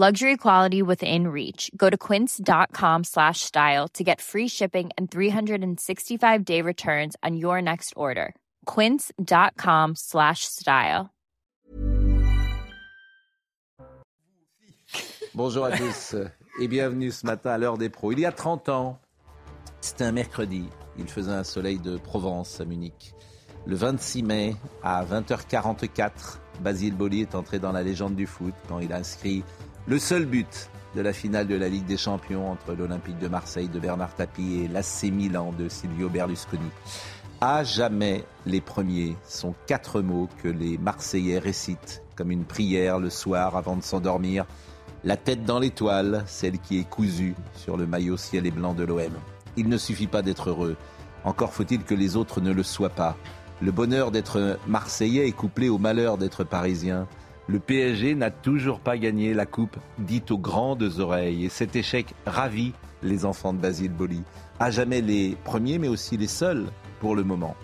Luxury quality within reach. Go to quince.com slash style to get free shipping and 365-day returns on your next order. quince.com slash style. Bonjour à tous et bienvenue ce matin à l'heure des pros. Il y a 30 ans, c'était un mercredi. Il faisait un soleil de Provence à Munich. Le 26 mai à 20h44, Basile Boli est entré dans la légende du foot quand il a inscrit le seul but de la finale de la Ligue des Champions entre l'Olympique de Marseille de Bernard Tapie et l'AC Milan de Silvio Berlusconi. À jamais les premiers sont quatre mots que les Marseillais récitent comme une prière le soir avant de s'endormir. La tête dans l'étoile, celle qui est cousue sur le maillot ciel et blanc de l'OM. Il ne suffit pas d'être heureux, encore faut-il que les autres ne le soient pas. Le bonheur d'être Marseillais est couplé au malheur d'être Parisien. Le PSG n'a toujours pas gagné la coupe dite aux grandes oreilles et cet échec ravit les enfants de Basile Boli. À jamais les premiers mais aussi les seuls pour le moment.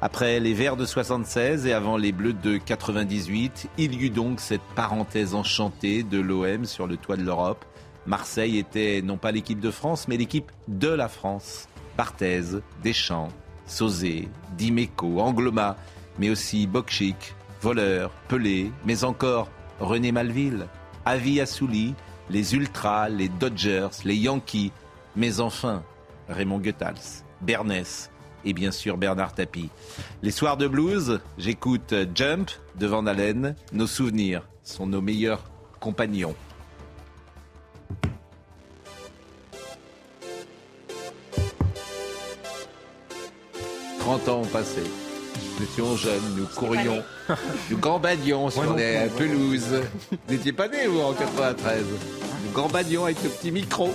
Après les Verts de 76 et avant les Bleus de 98, il y eut donc cette parenthèse enchantée de l'OM sur le toit de l'Europe. Marseille était non pas l'équipe de France, mais l'équipe de la France. Barthez, Deschamps, Sauzé, Dimeco, Angloma, mais aussi Bokchik, Voleur, Pelé, mais encore René Malville, Avi Assouli, les Ultras, les Dodgers, les Yankees, mais enfin Raymond Goethals, Bernès, et bien sûr Bernard Tapie. Les soirs de blues, j'écoute Jump de Van. Nos souvenirs sont nos meilleurs compagnons. « 30 ans ont passé. Nous étions jeunes, nous courions, nous gambadions sur des pelouses. Vous n'étiez pas né, vous, en 93. Nous gambadions avec le petit micro.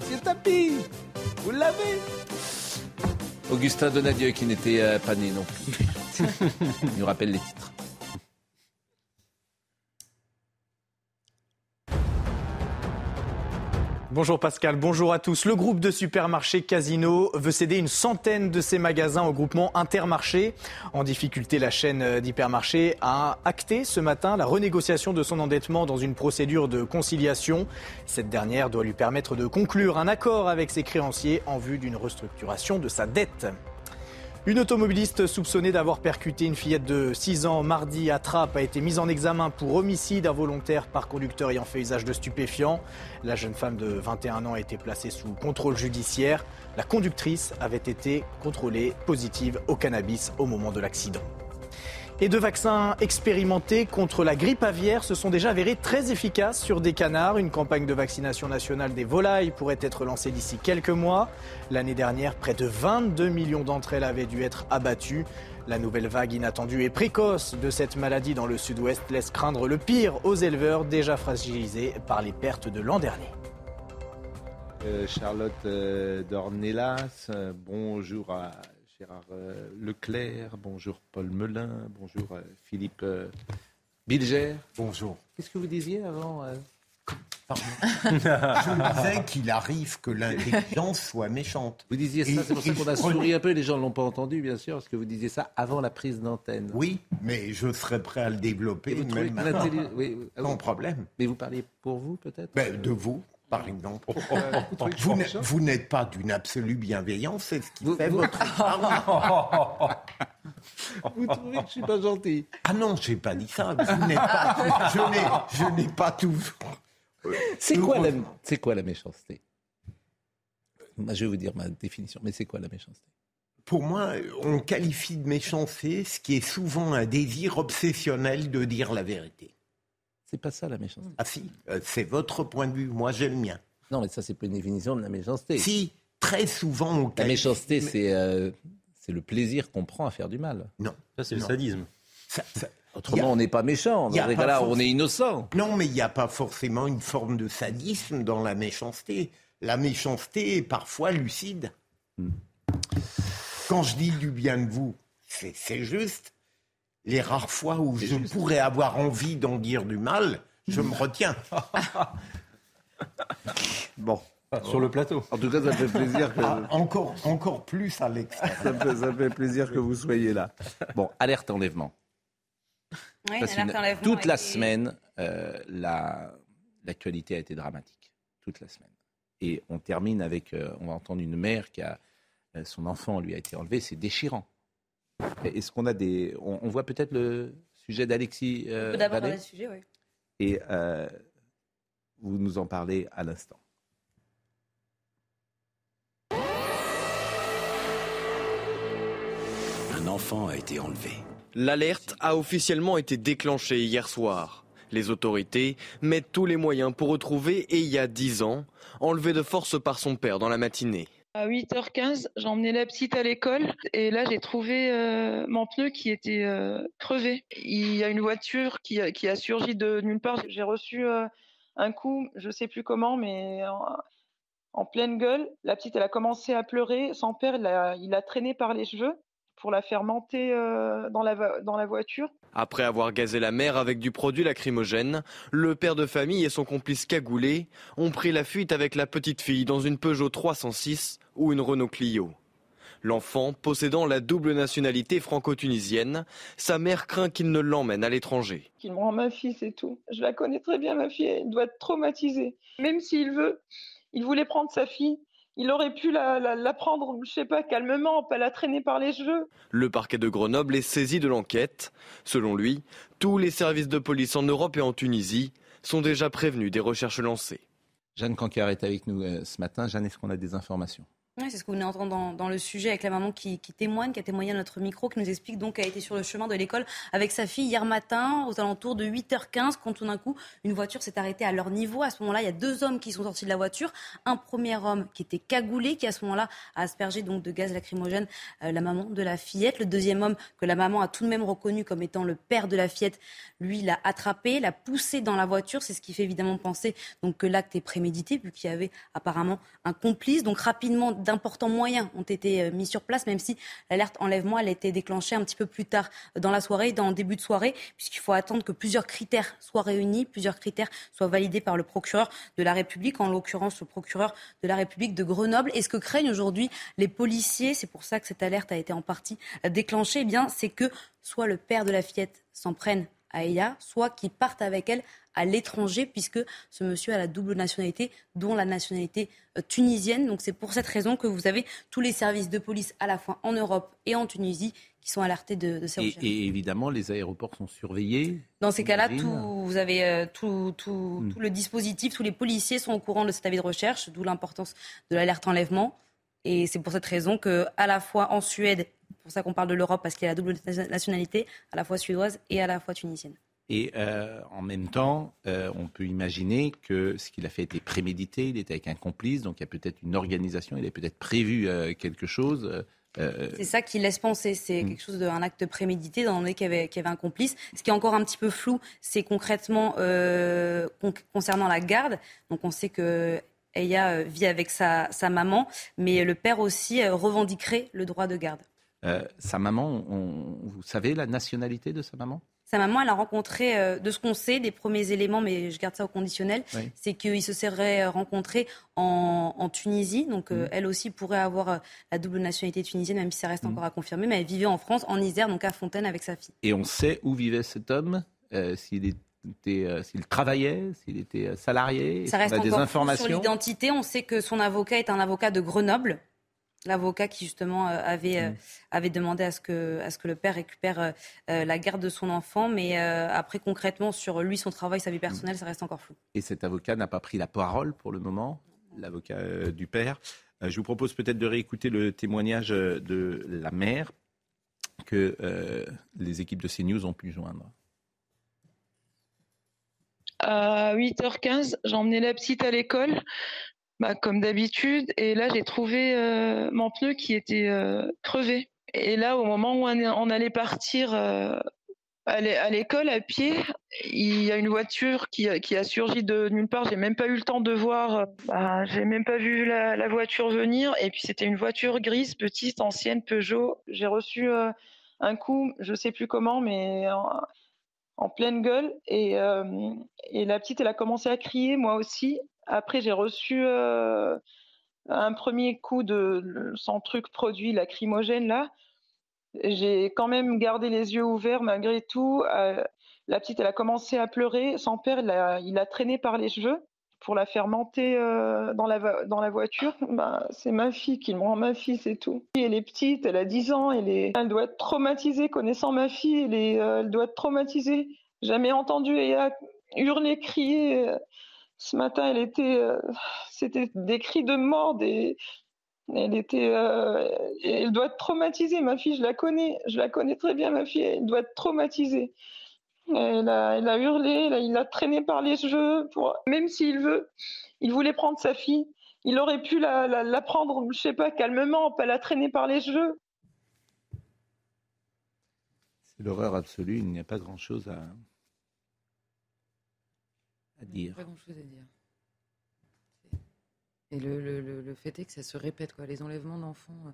C'est tapis Vous l'avez Augustin Donadieu qui n'était euh, pas né non plus. Il nous rappelle les titres. Bonjour Pascal, bonjour à tous. Le groupe de supermarchés Casino veut céder une centaine de ses magasins au groupement Intermarché. En difficulté, la chaîne d'hypermarchés a acté ce matin la renégociation de son endettement dans une procédure de conciliation. Cette dernière doit lui permettre de conclure un accord avec ses créanciers en vue d'une restructuration de sa dette. Une automobiliste soupçonnée d'avoir percuté une fillette de 6 ans mardi à Trappes a été mise en examen pour homicide involontaire par conducteur ayant fait usage de stupéfiants. La jeune femme de 21 ans a été placée sous contrôle judiciaire. La conductrice avait été contrôlée positive au cannabis au moment de l'accident. Et deux vaccins expérimentés contre la grippe aviaire se sont déjà avérés très efficaces sur des canards. Une campagne de vaccination nationale des volailles pourrait être lancée d'ici quelques mois. L'année dernière, près de 22 millions d'entre elles avaient dû être abattues. La nouvelle vague inattendue et précoce de cette maladie dans le sud-ouest laisse craindre le pire aux éleveurs déjà fragilisés par les pertes de l'an dernier. Euh, Charlotte euh, Dornelas, euh, bonjour à Gérard euh, Leclerc, bonjour Paul Melun, bonjour euh, Philippe euh, Bilger. Bonjour. Qu'est-ce que vous disiez avant euh Je disais qu'il arrive que l'intelligence soit méchante. Vous disiez ça, c'est pour ça qu'on a prenais- souri un peu, les gens ne l'ont pas entendu bien sûr, parce que vous disiez ça avant la prise d'antenne. Oui, mais je serais prêt à le développer même maintenant. oui, ah oui. Sans problème. Mais vous parliez pour vous peut-être? Ben, de vous, par exemple. Vous trouvez que je suis Vous n'êtes- pas d'une absolue bienveillance, c'est ce qui Vous- fait vous- votre charme. Vous trouvez que je suis pas gentil Ah non, j'ai pas dit ça. Vous n'êtes pas, je n'ai, je n'ai pas toujours. C'est quoi, la, c'est quoi la méchanceté? Je vais vous dire ma définition, mais c'est quoi la méchanceté? Pour moi, on qualifie de méchanceté ce qui est souvent un désir obsessionnel de dire la vérité. C'est pas ça la méchanceté. Ah si, euh, c'est votre point de vue, moi j'ai le mien. Non, mais ça, c'est pas une définition de la méchanceté. Si, très souvent on La méchanceté, mais- c'est euh, c'est le plaisir qu'on prend à faire du mal. Non. Ça, c'est le sadisme. Ça- ça- Autrement, a- on n'est pas méchant. y Dans a ces pas cas-là, forc- on est innocent. Non, mais il n'y a pas forcément une forme de sadisme dans la méchanceté. La méchanceté est parfois lucide. Hmm. Quand je dis du bien de vous, c'est juste. Les rares fois où je pourrais avoir envie d'en dire du mal, je me retiens. bon. Sur le plateau. En tout cas, ça fait plaisir que. Ah, encore, encore plus, Alex. ça, fait, ça fait plaisir que vous soyez là. Bon, alerte enlèvement. Oui, alerte enlèvement toute la semaine, euh, l'actualité a été dramatique. Toute la semaine. Et on termine avec. Euh, on va entendre une mère qui a. Euh, son enfant lui a été enlevé. C'est déchirant. Est-ce qu'on a des. On, voit peut-être le sujet d'Alexis. Euh, d'abord le sujet, oui. Et vous nous en parlez à l'instant. Un enfant a été enlevé. L'alerte a officiellement été déclenchée hier soir. Les autorités mettent tous les moyens pour retrouver et il y a 10 ans, enlevé de force par son père dans la matinée. À 8h15, j'ai emmené la petite à l'école et là j'ai trouvé euh, mon pneu qui était euh, crevé. Il y a une voiture qui a, qui a surgi de nulle part. J'ai reçu euh, un coup, je sais plus comment, mais en, pleine gueule. La petite, elle a commencé à pleurer. Son père, il a, il a traîné par les cheveux pour la faire monter dans, la, dans la voiture. Après avoir gazé la mère avec du produit lacrymogène, le père de famille et son complice cagoulé ont pris la fuite avec la petite fille dans une Peugeot 306 ou une Renault Clio. L'enfant, possédant la double nationalité franco-tunisienne, sa mère craint qu'il ne l'emmène à l'étranger. Qu'il me rend ma fille, c'est tout. Je la connais très bien, ma fille, elle doit être traumatisée. Même s'il veut, il voulait prendre sa fille, il aurait pu la, prendre, je sais pas, calmement, pas la traîner par les cheveux. Le parquet de Grenoble est saisi de l'enquête. Selon lui, tous les services de police en Europe et en Tunisie sont déjà prévenus des recherches lancées. Jeanne Cancar est avec nous euh, ce matin. Jeanne, est-ce qu'on a des informations? C'est ce que vous venez d'entendre dans, le sujet avec la maman qui, témoigne, qui a témoigné à notre micro, qui nous explique donc a été sur le chemin de l'école avec sa fille hier matin aux alentours de 8h15 quand tout d'un coup une voiture s'est arrêtée à leur niveau. À ce moment-là, il y a deux hommes qui sont sortis de la voiture. Un premier homme qui était cagoulé, qui à ce moment-là a aspergé donc de gaz lacrymogène euh, la maman de la fillette. Le deuxième homme que la maman a tout de même reconnu comme étant le père de la fillette, lui l'a attrapé, l'a poussé dans la voiture. C'est ce qui fait évidemment penser donc que l'acte est prémédité vu qu'il y avait apparemment un complice. Donc rapidement d'importants moyens ont été euh, mis sur place, même si l'alerte enlèvement elle a été déclenchée un petit peu plus tard dans la soirée, dans le début de soirée, puisqu'il faut attendre que plusieurs critères soient réunis, plusieurs critères soient validés par le procureur de la République, en l'occurrence le procureur de la République de Grenoble. Et ce que craignent aujourd'hui les policiers, c'est pour ça que cette alerte a été en partie déclenchée, eh c'est que soit le père de la fillette s'en prenne à Eya, soit qu'ils partent avec elle à l'étranger, puisque ce monsieur a la double nationalité, dont la nationalité euh, tunisienne. Donc c'est pour cette raison que vous avez tous les services de police à la fois en Europe et en Tunisie qui sont alertés de, ces recherches. Et, évidemment, les aéroports sont surveillés. Dans ces cas-là, vous avez euh, tout, tout, hmm. tout, le dispositif, tous les policiers sont au courant de cet avis de recherche, d'où l'importance de l'alerte enlèvement. Et c'est pour cette raison que, à la fois en Suède, c'est pour ça qu'on parle de l'Europe parce qu'il y a la double nationalité, à la fois suédoise et à la fois tunisienne. Et euh, en même temps, euh, on peut imaginer que ce qu'il a fait était prémédité, il était avec un complice, donc il y a peut-être une organisation, il a peut-être prévu euh, quelque chose. C'est ça qui laisse penser, c'est hmm. quelque chose d'un acte prémédité, dans le qu'il y, avait, avait un complice. Ce qui est encore un petit peu flou, c'est concrètement concernant la garde. Donc on sait que Eya vit avec sa, sa, maman, mais le père aussi revendiquerait le droit de garde. sa maman, vous savez la nationalité de sa maman? Sa maman, elle a rencontré, euh, de ce qu'on sait, des premiers éléments, mais je garde ça au conditionnel, c'est qu'il se serait rencontré en, Tunisie. Donc, euh, mm. elle aussi pourrait avoir euh, la double nationalité tunisienne, même si ça reste mm. encore à confirmer. Mais elle vivait en France, en Isère, donc à Fontaine, avec sa fille. Et on sait où vivait cet homme S'il était s'il travaillait, s'il était salarié, ça reste on a des informations. Sur l'identité, on sait que son avocat est un avocat de Grenoble, l'avocat qui justement euh, avait, euh, mm. avait demandé à ce, que, à ce que le père récupère euh, la garde de son enfant. Mais après, concrètement, sur lui, son travail, sa vie personnelle, ça reste encore flou. Et cet avocat n'a pas pris la parole pour le moment, l'avocat du père. je vous propose peut-être de réécouter le témoignage de la mère que les équipes de CNews ont pu joindre. À 8h15, j'ai emmené la petite à l'école bah, comme d'habitude. Et là, j'ai trouvé euh, mon pneu qui était euh, crevé. Et là, au moment où on, allait partir euh, à l'école, à pied, il y a une voiture qui a, qui a surgi de nulle part. J'ai même pas eu le temps de voir. Bah, j'ai même pas vu la, voiture venir. Et puis c'était une voiture grise, petite, ancienne, Peugeot. J'ai reçu un coup, je sais plus comment, mais en, pleine gueule. Et, euh, et, la petite, elle a commencé à crier, moi aussi. Après, j'ai reçu euh, un premier coup de son truc produit lacrymogène là. J'ai quand même gardé les yeux ouverts malgré tout. Euh, la petite, elle a commencé à pleurer. Son père, il l'a traînée par les cheveux pour la faire monter euh, dans, la, voiture. Ben, c'est ma fille qui me rend ma fille, c'est tout. Elle est petite, elle a 10 ans, elle, est, elle doit être traumatisée. Connaissant ma fille, elle, est, euh, elle doit être traumatisée. Jamais entendu a hurler, crier. Ce matin, elle était, c'était des cris de mort, elle était, euh, elle doit être traumatisée. Ma fille, je la connais, je la connais très bien. Ma fille, elle doit être traumatisée. Elle a, elle a hurlé, il l'a traîné par les cheveux. Pour... Même s'il veut, il voulait prendre sa fille. Il aurait pu la, la, prendre, je sais pas, calmement, pas la traîner par les cheveux. C'est l'horreur absolue. Il n'y a pas grand-chose à, à dire. Pas grand-chose à dire. Et le, le, le, fait est que ça se répète, quoi. Les enlèvements d'enfants euh,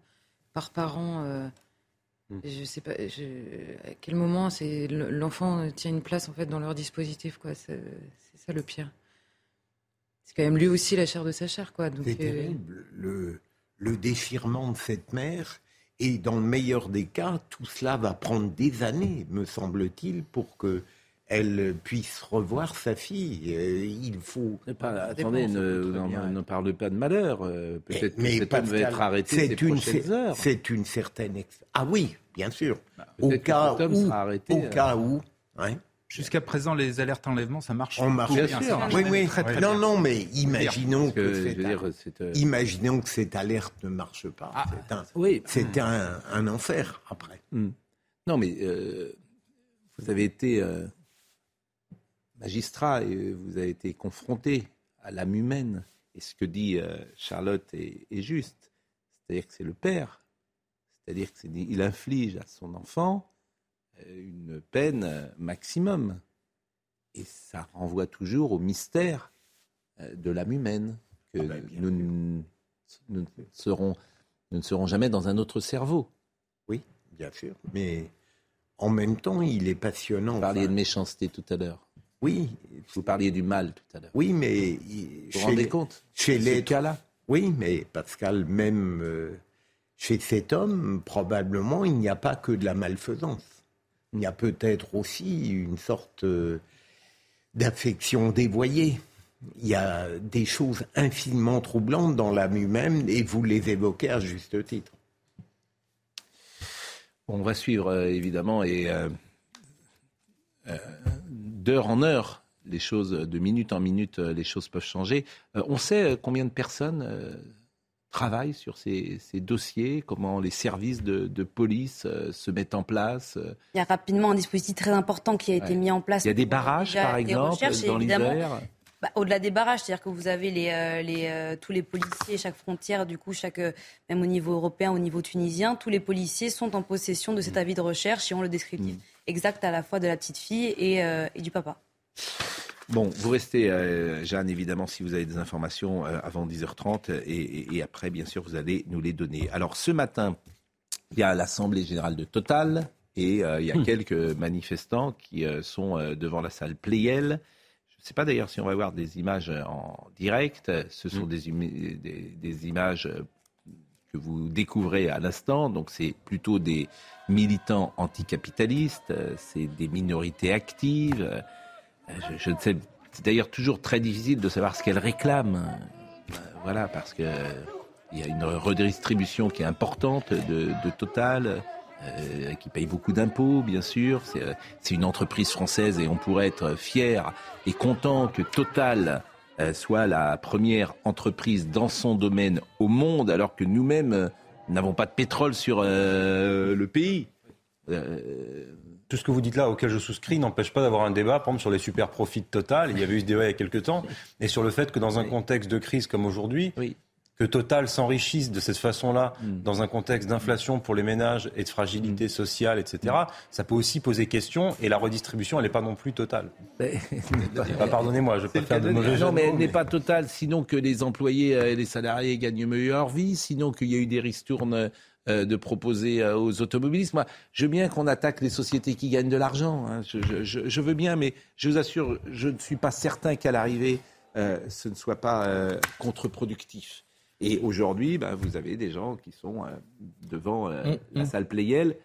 par parents. Euh. Je sais pas à quel moment c'est l'enfant tient une place en fait dans leur dispositif, quoi. C'est ça le pire. C'est quand même lui aussi la chair de sa chair, quoi. C'est euh, terrible. Le, le déchirement de cette mère. Et dans le meilleur des cas, tout cela va prendre des années, me semble-t-il, pour que elle puisse revoir sa fille. Euh, il faut. Pas, attendez, ne, ne, parle pas de malheur. Euh, peut-être que cet homme va être arrêté ces une, heures. C'est une certaine. Ah oui, bien sûr. Bah, au cas où. Arrêté, au euh, cas où. Jusqu'à présent, les alertes enlèvement, ça marche. On marche bien, sûr. Oui, oui. Très, très non, non, mais imaginons que, imaginons que cette alerte ne marche pas. Ah, c'est un, oui. c'est un, un, enfer après. Hmm. Non, mais vous avez été magistrat et vous avez été confronté à l'âme humaine. Et ce que dit euh, Charlotte est, juste. C'est-à-dire que c'est le père. C'est-à-dire qu'il inflige à son enfant euh, une peine maximum. Et ça renvoie toujours au mystère euh, de l'âme humaine, que ah ben, nous, nous, ne serons, nous ne serons jamais dans un autre cerveau. Oui, bien sûr. Mais en même temps, il est passionnant. Vous parliez de méchanceté tout à l'heure. Oui. Vous parliez du mal tout à l'heure. Oui, mais. Vous vous rendez compte Chez les cas-là? Oui, mais Pascal, même euh, chez cet homme, probablement, il n'y a pas que de la malfaisance. Il y a peut-être aussi une sorte euh, d'affection dévoyée. Il y a des choses infiniment troublantes dans l'âme humaine et vous les évoquez à juste titre. On va suivre euh, évidemment et d'heure en heure, les choses, de minute en minute, euh, les choses peuvent changer. Euh, on sait euh, combien de personnes travaillent sur ces, dossiers, comment les services de, police se mettent en place. Il y a rapidement un dispositif très important qui a été mis en place. Il y a des barrages, par exemple, dans l'hiver bah, au-delà des barrages, c'est-à-dire que vous avez les, les, tous les policiers, chaque frontière, du coup, chaque, même au niveau européen, au niveau tunisien, tous les policiers sont en possession de cet mm. avis de recherche et ont le descriptif. Mm exact à la fois de la petite fille et, euh, du papa. Bon, vous restez, euh, Jeanne, évidemment, si vous avez des informations euh, avant 10h30 et, après, bien sûr, vous allez nous les donner. Alors, ce matin, il y a l'Assemblée générale de Total et il y a hmm. quelques manifestants qui sont devant la salle Playel. Je ne sais pas d'ailleurs si on va voir des images en direct. Ce sont hmm. des, des, images que vous découvrez à l'instant. Donc, c'est plutôt des militants anticapitalistes, euh, c'est des minorités actives. Euh, je, ne sais, c'est d'ailleurs toujours très difficile de savoir ce qu'elles réclament. Euh, voilà, parce que il y a une redistribution qui est importante de, Total, qui paye beaucoup d'impôts, bien sûr. C'est une entreprise française et on pourrait être fier et content que Total soit la première entreprise dans son domaine au monde, alors que nous-mêmes n'avons pas de pétrole sur euh, le pays. Euh, Tout ce que vous dites là, auquel je souscris, n'empêche pas d'avoir un débat, par exemple, sur les super profits de Total. Il y avait eu ce débat il y a quelques temps. Et sur le fait que dans un contexte de crise comme aujourd'hui, que Total s'enrichisse de cette façon-là, Mm. dans un contexte d'inflation pour les ménages et de fragilité sociale, etc., ça peut aussi poser question. Et la redistribution, elle n'est pas non plus totale. Bah, Pardonnez-moi, je peux faire de mauvais Non, mais elle n'est mais- pas totale, sinon que les employés et les salariés gagnent mieux leur vie, sinon qu'il y a eu des ristournes euh, de proposer euh, aux automobilistes. Moi, je veux bien qu'on attaque les sociétés qui gagnent de l'argent. hein. Je, je- je- je veux bien, mais je vous assure, je ne suis pas certain qu'à l'arrivée, euh, ce ne soit pas euh, contre-productif. Et aujourd'hui, ben, vous avez des gens qui sont euh, devant euh, On- la on- salle Playel.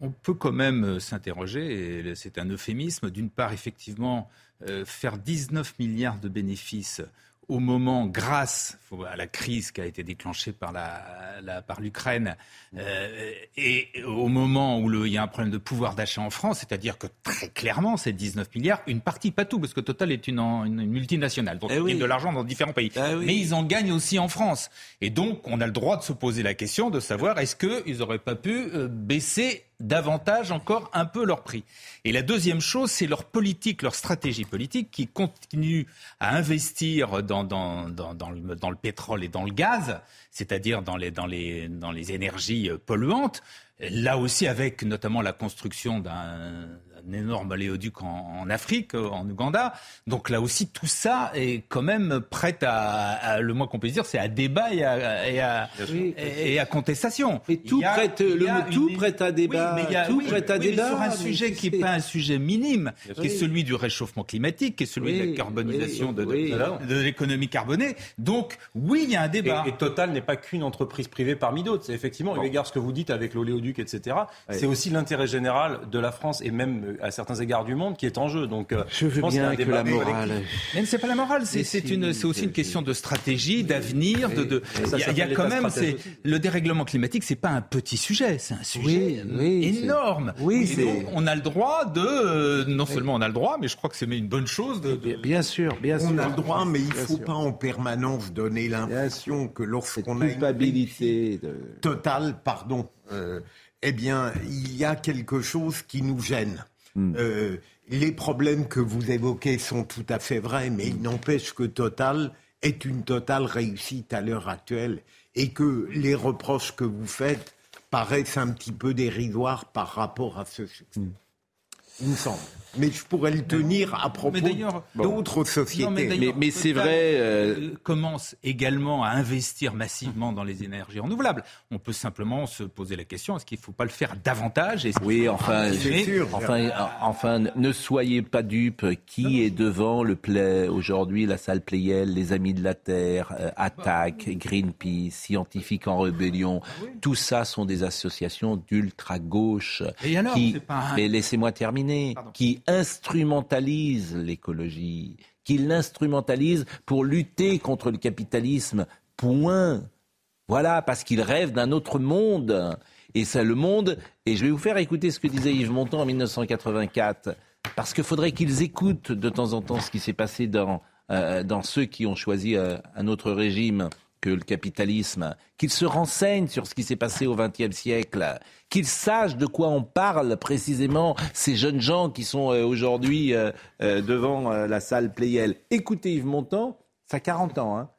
On peut quand même euh, s'interroger, et c'est un euphémisme, d'une part, effectivement, euh, faire 19 milliards de bénéfices au moment, grâce à la crise qui a été déclenchée par la, la- par l'Ukraine, euh, et au moment où le- il y a un problème de pouvoir d'achat en France, c'est-à-dire que très clairement, ces 19 milliards, une partie, pas tout, parce que Total est une, une multinationale, donc Eh ils oui. gagnent de l'argent dans différents pays, oui. mais ils en gagnent aussi en France. Et donc, on a le droit de se poser la question de savoir est-ce qu'ils n'auraient pas pu euh, baisser davantage encore un peu leur prix. Et la deuxième chose, c'est leur politique, leur stratégie politique qui continue à investir dans, dans, dans, dans le, le pétrole et dans le gaz, c'est-à-dire dans les, les, dans les énergies polluantes. Là aussi, avec notamment la construction d'un un énorme oléoduc en, en Afrique, euh, en Ouganda. Donc là aussi, tout ça est quand même prêt à, à- le moins qu'on puisse dire, c'est à débat et à, et à, Oui. et- et à contestation. Mais tout a- prête, le a mot tout une- prête à débat. Oui, mais il y a- tout oui, prête à mais débat. sur un sujet qui n'est pas un sujet minime, qui est celui du réchauffement climatique, qui est celui de la carbonisation oui, de, de- oui. de- de l'économie carbonée. Donc, oui, il y a un débat. Et, et Total n'est pas qu'une entreprise privée parmi d'autres. C'est effectivement, eu égard à ce que vous dites avec l'oléoduc, etc., c'est aussi l'intérêt général de la France et même euh, à certains égards du monde qui est en jeu. Donc, euh, Je veux pense bien que la morale. Mais c'est pas la morale, c'est si, aussi une question de stratégie, d'avenir, de, de. Il y a, quand même, le dérèglement climatique, c'est pas un petit sujet, c'est un sujet Oui, oui, c'est- énorme. oui, donc, on a le droit de, euh, non seulement on a le droit, mais je crois que c'est une bonne chose de. de- Bien, sûr, bien sûr. On a le droit, mais il ne Bien faut sûr. pas en permanence donner l'impression que lorsqu'on a une culpabilité de... totale, pardon, euh, eh bien, il y a quelque chose qui nous gêne. Hmm. Euh, les problèmes que vous évoquez sont tout à fait vrais, mais il n'empêche que Total est une totale réussite à l'heure actuelle et que les reproches que vous faites paraissent un petit peu dérisoires par rapport à ce succès. Hmm. Il me semble. Mais je pourrais le tenir à propos d'autres sociétés. Non, mais Mais, d'ailleurs, mais c'est vrai. euh, euh, commence également à investir massivement dans les énergies renouvelables. On peut simplement se poser la question est-ce qu'il ne faut pas le faire davantage? Oui, enfin, sûr. enfin, enfin, ne soyez pas dupes. Qui est devant le play aujourd'hui? La salle Playel, les Amis de la Terre, euh, Attaque, Greenpeace, Scientifiques en Rébellion. Tout ça sont des associations d'ultra gauche Et alors, qui, pas un- mais laissez-moi terminer, Pardon. qui instrumentalisent l'écologie, qui l'instrumentalisent pour lutter contre le capitalisme. Point. Voilà, parce qu'ils rêvent d'un autre monde. Et c'est le monde. Et je vais vous faire écouter ce que disait Yves Montand en 1984. Parce qu'il faudrait qu'ils écoutent de temps en temps ce qui s'est passé dans, euh, dans ceux qui ont choisi euh, un autre régime que le capitalisme, qu'ils se renseignent sur ce qui s'est passé au XXe siècle, qu'ils sachent de quoi on parle précisément, ces jeunes gens qui sont euh, aujourd'hui euh, euh, devant la salle Playel. Écoutez Yves Montand, ça a 40 ans. Hein.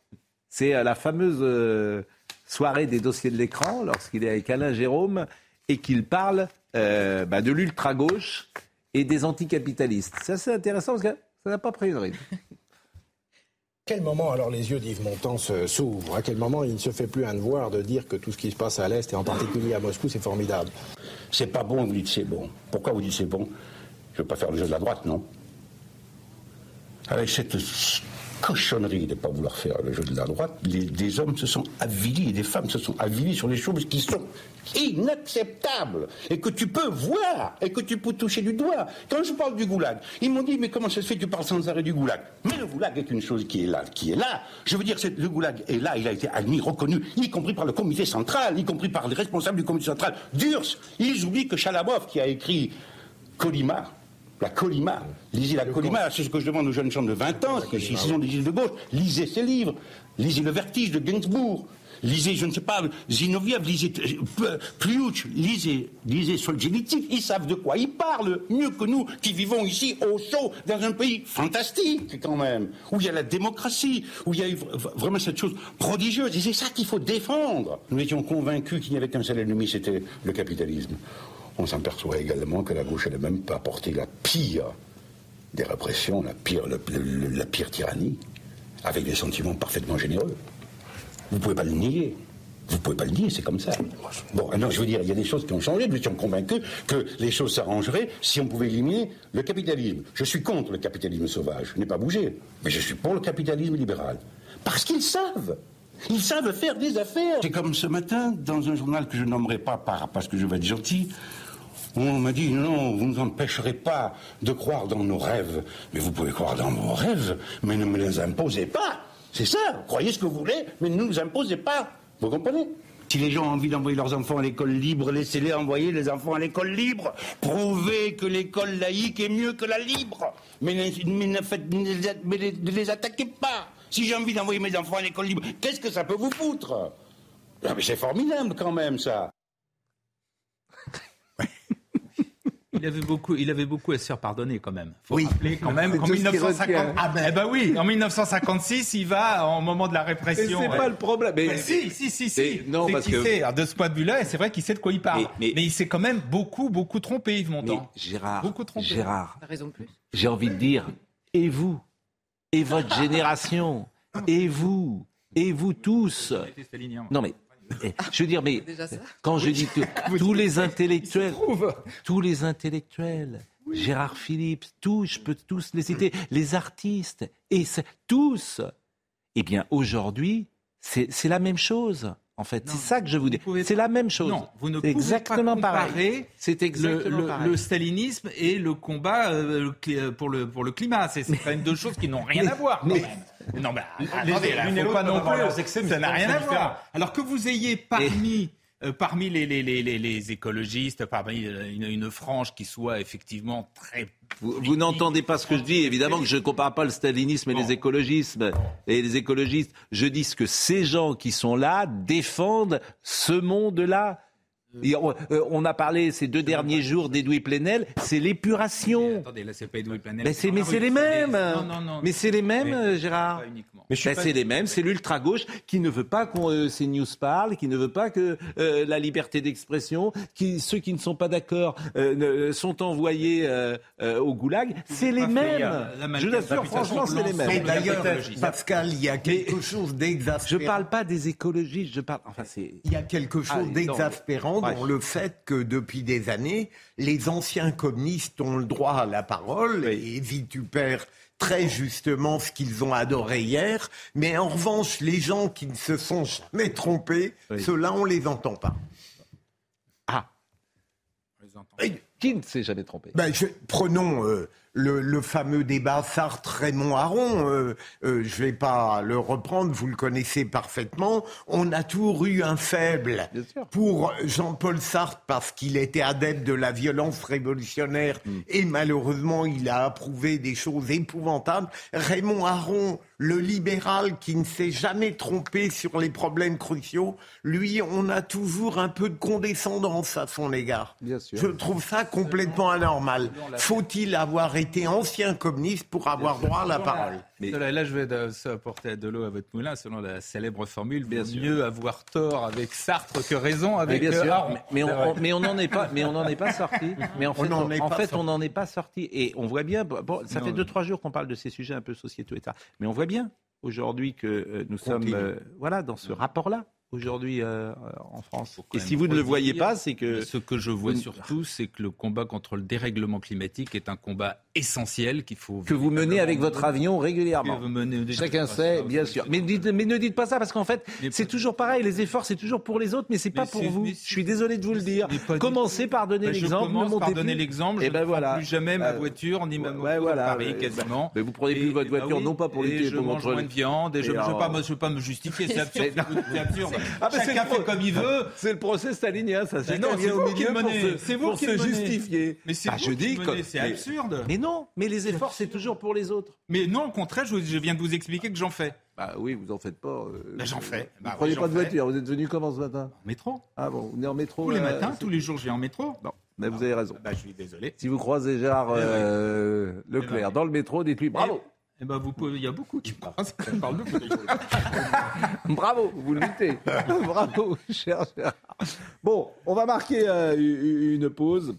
C'est la fameuse soirée des dossiers de l'écran, lorsqu'il est avec Alain Jérôme, et qu'il parle bah, de l'ultra-gauche et des anticapitalistes. C'est assez intéressant parce que ça n'a pas pris une ride. Quel moment alors les yeux d'Yves Montand s'ouvrent? À quel moment il ne se fait plus un devoir de dire que tout ce qui se passe à l'Est et en particulier à Moscou, c'est formidable? C'est pas bon, vous dites c'est bon. Pourquoi vous dites c'est bon? Je veux pas faire le jeu de la droite, non? Avec cette cochonnerie de ne pas vouloir faire le jeu de la droite, des hommes se sont avilis des femmes se sont avilis sur des choses qui sont inacceptables et que tu peux voir et que tu peux toucher du doigt. Quand je parle du goulag, ils m'ont dit mais comment ça se fait que tu parles sans arrêt du goulag? Mais le goulag est une chose qui est là, qui est là. Je veux dire, le goulag est là, il a été admis, reconnu, y compris par le comité central, y compris par les responsables du comité central d'URSS. Ils oublient que Chalabov, qui a écrit Colima, la Colima, lisez la Colima, c'est ce que je demande aux jeunes gens de 20 ans, qui s'ils sont des îles de gauche, lisez ces livres, lisez Le Vertige de Gainsbourg. lisez, je ne sais pas, Zinoviev, lisez euh, Pliouch, lisez, lisez Solzhenitsyn. Ils savent de quoi ils parlent, mieux que nous qui vivons ici au chaud, dans un pays fantastique quand même, où il y a la démocratie, où il y a eu vraiment cette chose prodigieuse. Et c'est ça qu'il faut défendre. Nous étions convaincus qu'il n'y avait qu'un seul ennemi, c'était le capitalisme. On s'aperçoit également que la gauche elle même pas apporté la pire des répressions, la pire, la pire tyrannie, avec des sentiments parfaitement généreux. Vous ne pouvez pas le nier. Vous ne pouvez pas le nier, c'est comme ça. Bon, alors je veux dire, il y a des choses qui ont changé. Nous étions convaincus que les choses s'arrangeraient si on pouvait éliminer le capitalisme. Je suis contre le capitalisme sauvage. Je n'ai pas bougé. Mais je suis pour le capitalisme libéral. Parce qu'ils savent. Ils savent faire des affaires. C'est comme ce matin, dans un journal que je nommerai pas parce que je vais être gentil, on m'a dit non, vous ne nous empêcherez pas de croire dans nos rêves. Mais vous pouvez croire dans vos rêves, mais ne me les imposez pas. C'est ça, croyez ce que vous voulez, mais ne nous imposez pas. Vous comprenez? Si les gens ont envie d'envoyer leurs enfants à l'école libre, laissez-les envoyer les enfants à l'école libre. Prouvez que l'école laïque est mieux que la libre. Mais, ne, les, attaquez pas. Si j'ai envie d'envoyer mes enfants à l'école libre, qu'est-ce que ça peut vous foutre? Ah, C'est formidable quand même ça. Il avait beaucoup, il avait beaucoup à se faire pardonner quand même. Faut oui. rappeler quand même qu'en 1950, ah ben, eh ben oui, en 1956, il va au moment de la répression. C'est pas le problème. Mais, si, si, si, si. Non, parce que sait, de ce point de vue-là, c'est vrai qu'il sait de quoi il parle. Mais, il s'est quand même beaucoup, beaucoup trompé, Yves Montand. Gérard, beaucoup trompé. Gérard, raison de plus. J'ai envie de dire, et vous, et votre génération, et vous, et vous tous. Non mais je veux dire, mais quand je dis que tous les intellectuels, tous les intellectuels, Gérard Philippe, tous, je peux tous les citer, les artistes, et tous, eh bien aujourd'hui, c'est la même chose. En fait, c'est ça que je vous dis. C'est la même chose. Non, vous ne pouvez exactement pas comparer C'est exactement le, le, stalinisme et le combat euh, pour, le, pour le climat. C'est quand même deux choses qui n'ont rien à voir. Quand même. Non, mais attendez, il faut pas non plus. Ça n'a rien à voir. Alors que vous ayez parmi euh, parmi les, les, les, les, écologistes, parmi euh, une, une, frange qui soit effectivement très... Vous, n'entendez pas ce que je dis. Évidemment que je ne compare pas le stalinisme et les écologismes et les écologistes. Je dis que ces gens qui sont là défendent ce monde-là. Euh, on a parlé ces deux derniers jours d'Edoui Plenel, c'est l'épuration. Attendez, là c'est pas Edoui Plenel. Mais c'est, mais c'est les mêmes. Non, non, non. Mais c'est les mêmes, Gérard. Mais ben, c'est les mêmes. C'est l'ultra gauche qui ne veut pas qu'on euh, ces news parlent, qui ne veut pas que euh, la liberté d'expression, qui ceux qui ne sont pas d'accord sont envoyés au goulag. C'est les mêmes. Je vous assure, franchement, c'est les mêmes. d'ailleurs, Pascal, il y a quelque chose d'exaspérant. Je parle pas des écologistes. Je parle. Enfin, c'est. Il y a quelque chose dans le fait que depuis des années, les anciens communistes ont le droit à la parole et vitupèrent très justement ce qu'ils ont adoré hier, mais en revanche, les gens qui ne se sont jamais trompés, ceux-là, on les entend pas. Ah. On les entend. Qui ne s'est jamais trompé? Ben, Prenons euh, le, fameux débat Sartre-Raymond Aron. Euh, euh, je ne vais pas le reprendre, vous le connaissez parfaitement. On a toujours eu un faible pour Jean-Paul Sartre parce qu'il était adepte de la violence révolutionnaire mm. et malheureusement il a approuvé des choses épouvantables. Raymond Aron le libéral qui ne s'est jamais trompé sur les problèmes cruciaux, lui, on a toujours un peu de condescendance à son égard. Je trouve ça complètement anormal. Faut-il avoir été ancien communiste pour avoir droit à la parole? Mais... Là, je vais apporter de l'eau à votre moulin selon la célèbre formule bien mieux avoir tort avec Sartre que raison avec bien sûr. Mais, on n'en est pas, mais on n'en est pas sorti. Mais en fait, on, en fait, on n'en est pas sorti. Et on voit bien. Bon, ça fait deux trois jours qu'on parle de ces sujets un peu sociétaux et ça. Mais on voit bien aujourd'hui que euh, nous sommes, euh, voilà, dans ce rapport-là aujourd'hui euh, en France. Et si vous ne le voyez pas, c'est que... Ce que je vois surtout, c'est que le combat contre le dérèglement climatique est un combat essentiel qu'il faut... Que vous menez avec votre avion régulièrement. Chacun sait, bien sûr. Mais, mais, ne dites pas ça, parce qu'en fait, c'est toujours pareil, les efforts, c'est toujours pour les autres, mais c'est pas pour vous. Je suis désolé de vous le dire. Commencez par donner l'exemple. Je commence par donner l'exemple. Et eh ben voilà. plus jamais ma euh, voiture, ni ma moto voilà, Paris, quasiment. Mais vous prenez plus votre bah voiture, non pas pour lutter je mange moins de viande, et je ne veux pas me justifier, c'est absurde. Ah, Chacun fait comme il veut. C'est le procès stalinien, ça. C'est vient au milieu C'est vous qui se justifier. Mais c'est ah, je dis c'est absurde. Mais non, mais les efforts, c'est toujours pour les autres. Mais non, au contraire, je viens de vous expliquer que j'en fais. Bah oui, vous en faites pas. euh, Bah, j'en fais. Vous Bah, prenez oui, pas de fais. voiture. Vous êtes venu comment ce matin? Métro. Ah bon, vous venez en métro Tous les euh, matins, tous les jours, je vais en métro. Non, mais vous avez raison. Bah, je suis désolé. Si vous croisez Gérard euh, Leclerc Eh ben, dans le métro, dites-lui bravo. Eh ben, vous pouvez, il y a beaucoup qui pensent. Vous. Bravo, vous le luttez. Bravo, cher Gérard. Bon, on va marquer euh, une pause.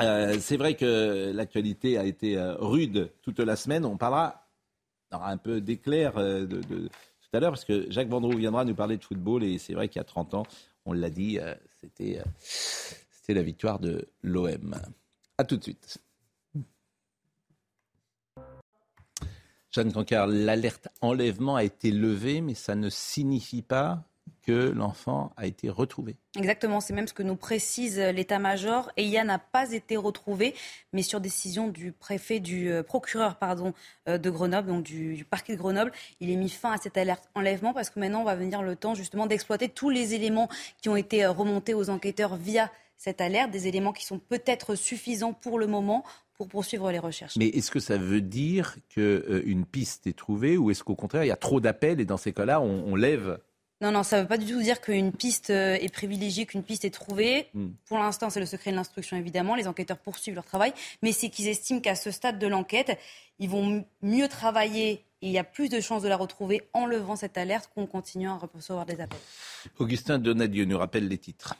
Euh, c'est vrai que l'actualité a été euh, rude toute la semaine. On parlera, un peu d'éclair euh, tout à l'heure, parce que Jacques Vendroux viendra nous parler de football. Et c'est vrai qu'il y a 30 ans, on l'a dit, c'était, la victoire de l'OM. A tout de suite. Jeanne Cancard, l'alerte enlèvement a été levée, mais ça ne signifie pas que l'enfant a été retrouvé. Exactement, c'est même ce que nous précise l'état-major. Eya n'a pas été retrouvé, mais sur décision du préfet, du euh, procureur pardon, euh, de Grenoble, donc du, du parquet de Grenoble, il est mis fin à cette alerte enlèvement parce que maintenant on va venir le temps justement d'exploiter tous les éléments qui ont été euh, remontés aux enquêteurs via cette alerte, des éléments qui sont peut-être suffisants pour le moment pour poursuivre les recherches. Mais est-ce que ça veut dire qu'une piste est trouvée ou est-ce qu'au contraire il y a trop d'appels et dans ces cas-là on, on lève Non, non, ça ne veut pas du tout dire qu'une piste euh, est privilégiée, qu'une piste est trouvée. Hmm. Pour l'instant, c'est le secret de l'instruction, évidemment. Les enquêteurs poursuivent leur travail. Mais c'est qu'ils estiment qu'à ce stade de l'enquête, ils vont mieux travailler et il y a plus de chances de la retrouver en levant cette alerte qu'en continuant à recevoir des appels. Augustin Donadieu nous rappelle les titres.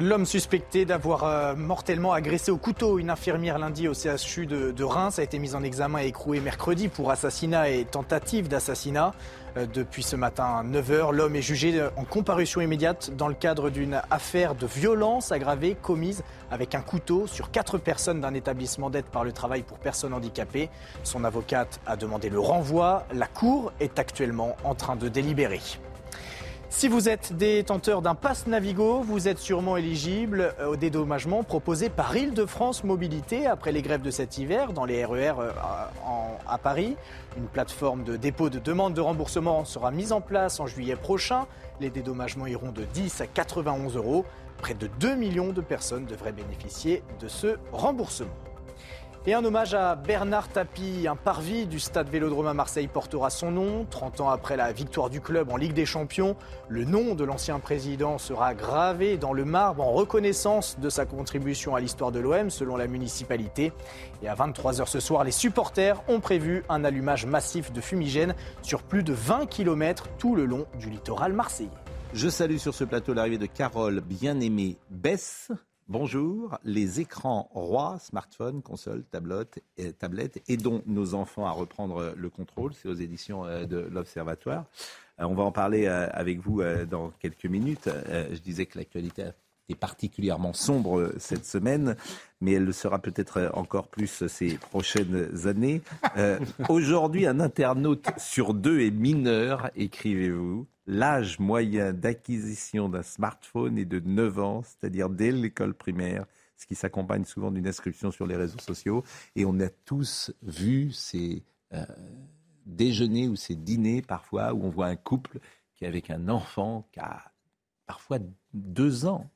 L'homme suspecté d'avoir euh, mortellement agressé au couteau une infirmière lundi au CHU de, Reims a été mis en examen et écroué mercredi pour assassinat et tentative d'assassinat. Euh, depuis ce matin 9h, l'homme est jugé euh, en comparution immédiate dans le cadre d'une affaire de violence aggravée commise avec un couteau sur quatre personnes d'un établissement d'aide par le travail pour personnes handicapées. Son avocate a demandé le renvoi. La Cour est actuellement en train de délibérer. Si vous êtes détenteur d'un pass Navigo, vous êtes sûrement éligible au dédommagement proposé par Île-de-France Mobilité après les grèves de cet hiver dans les RER euh, en- à Paris. Une plateforme de dépôt de demande de remboursement sera mise en place en juillet prochain. Les dédommagements iront de 10 à 91 euros. Près de 2 millions de personnes devraient bénéficier de ce remboursement. Et un hommage à Bernard Tapie, un parvis du stade Vélodrome à Marseille portera son nom. 30 ans après la victoire du club en Ligue des Champions, le nom de l'ancien président sera gravé dans le marbre en reconnaissance de sa contribution à l'histoire de l'OM selon la municipalité. Et à 23h ce soir, les supporters ont prévu un allumage massif de fumigène sur plus de 20 km tout le long du littoral marseillais. Je salue sur ce plateau l'arrivée de Carole bien-aimée Bess. Bonjour. Les écrans rois, smartphones, consoles, tablettes, et tablettes, aidons nos enfants à reprendre le contrôle. C'est aux éditions euh, de l'Observatoire. Euh, On va en parler euh, avec vous euh, dans quelques minutes. Euh, Je disais que l'actualité est particulièrement sombre euh, cette semaine, mais elle le sera peut-être euh, encore plus ces prochaines années. Euh, Aujourd'hui, un internaute sur deux est mineur, écrivez-vous? L'âge moyen d'acquisition d'un smartphone est de 9 ans, c'est-à-dire dès l'école primaire, ce qui s'accompagne souvent d'une inscription sur les réseaux sociaux. Et on a tous vu ces euh, déjeuners ou ces dîners parfois où on voit un couple qui est avec un enfant qui a parfois deux ans.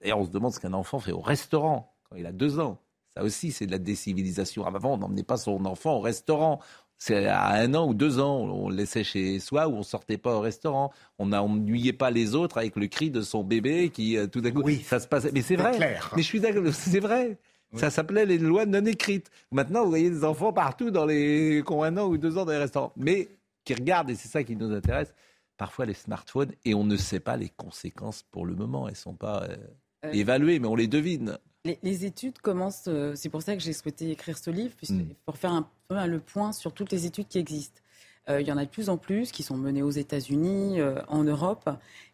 Et on se demande ce qu'un enfant fait au restaurant quand il a deux ans. Ça aussi, c'est de la décivilisation. Avant, on n'emmenait pas son enfant au restaurant. C'est à un an ou deux ans, on le laissait chez soi ou on sortait pas au restaurant. On n'ennuyait pas les autres avec le cri de son bébé qui, euh, tout d'un coup, ça se passait. Mais c'est vrai. clair. Mais je suis d'accord, c'est vrai. Ça s'appelait les lois non écrites. Maintenant, vous voyez des enfants partout dans les, qui ont un an ou deux ans dans les restaurants. Mais qui regardent, et c'est ça qui nous intéresse, parfois les smartphones, et on ne sait pas les conséquences pour le moment. Elles ne sont pas euh, Euh, évaluées, mais on les devine. Les, les études commencent, euh, c'est pour ça que j'ai souhaité écrire ce livre, puisque, Mm. pour faire un peu le point sur toutes les études qui existent. Euh, il y en a de plus en plus qui sont menées aux États-Unis, euh, en Europe,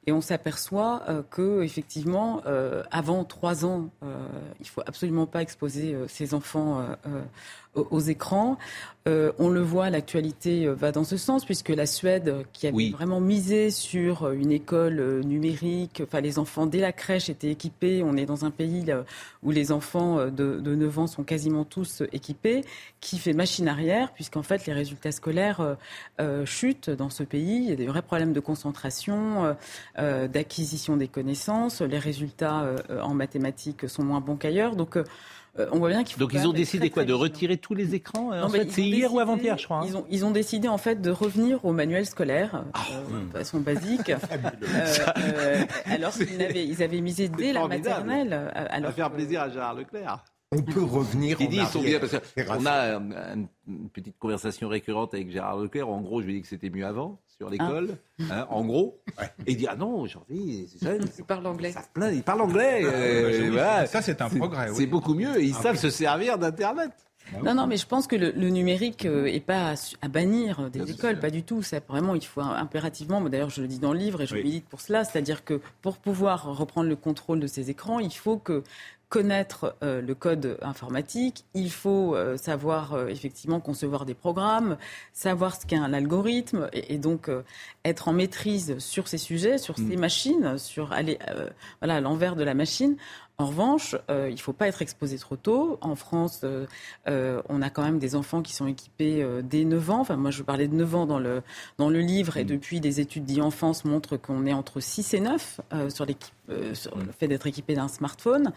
et on s'aperçoit euh, que effectivement, euh, avant trois ans, euh, il faut absolument pas exposer euh, ces enfants euh, aux, écrans. On le voit, l'actualité va dans ce sens, puisque la Suède, qui avait Oui. vraiment misé sur une école numérique, enfin les enfants dès la crèche étaient équipés. On est dans un pays là, où les enfants de, de 9 ans sont quasiment tous équipés, qui fait machine arrière, puisqu'en fait les résultats scolaires chutent dans ce pays. Il y a des vrais problèmes de concentration, d'acquisition des connaissances. Les résultats euh, en mathématiques sont moins bons qu'ailleurs. Donc euh, euh, on voit bien qu'il faut Donc ils ont décidé quoi De retirer tous les écrans euh, En fait, c'est hier ou avant-hier, je crois. Hein. Ils, ont, ils ont décidé en fait de revenir au manuel scolaire ah, euh, de façon basique, alors qu'ils avaient, ils avaient misé dès la maternelle. Alors, faire plaisir à Gérard Leclerc. On peut revenir il dit, ils sont bien parce qu'on a une petite conversation récurrente avec Gérard Leclerc. En gros, je lui dis que c'était mieux avant sur l'école, ah. hein, en gros. Et il dit ah non aujourd'hui ils parlent anglais. Ils parlent anglais. Euh, ça c'est un progrès. C'est beaucoup mieux. ils ah savent se servir d'internet. Ah non, non, mais je pense que le, numérique n'est euh, pas à, bannir des écoles, pas du tout. C'est vraiment, il faut impérativement, d'ailleurs je le dis dans le livre et je milite pour cela, c'est-à-dire que pour pouvoir reprendre le contrôle de ces écrans, il faut que connaître euh, le code informatique, il faut euh, savoir euh, effectivement concevoir des programmes, savoir ce qu'est un algorithme et, donc être en maîtrise sur ces sujets, sur ces mm. machines, sur aller voilà, à l'envers de la machine. En revanche, il ne faut pas être exposé trop tôt. En France, on a quand même des enfants qui sont équipés dès 9 ans. Enfin, moi, je parlais de 9 ans dans le, dans le livre, et mm. depuis, des études d'enfance montrent qu'on est entre 6 et 9 sur, sur mm. le fait d'être équipé d'un smartphone.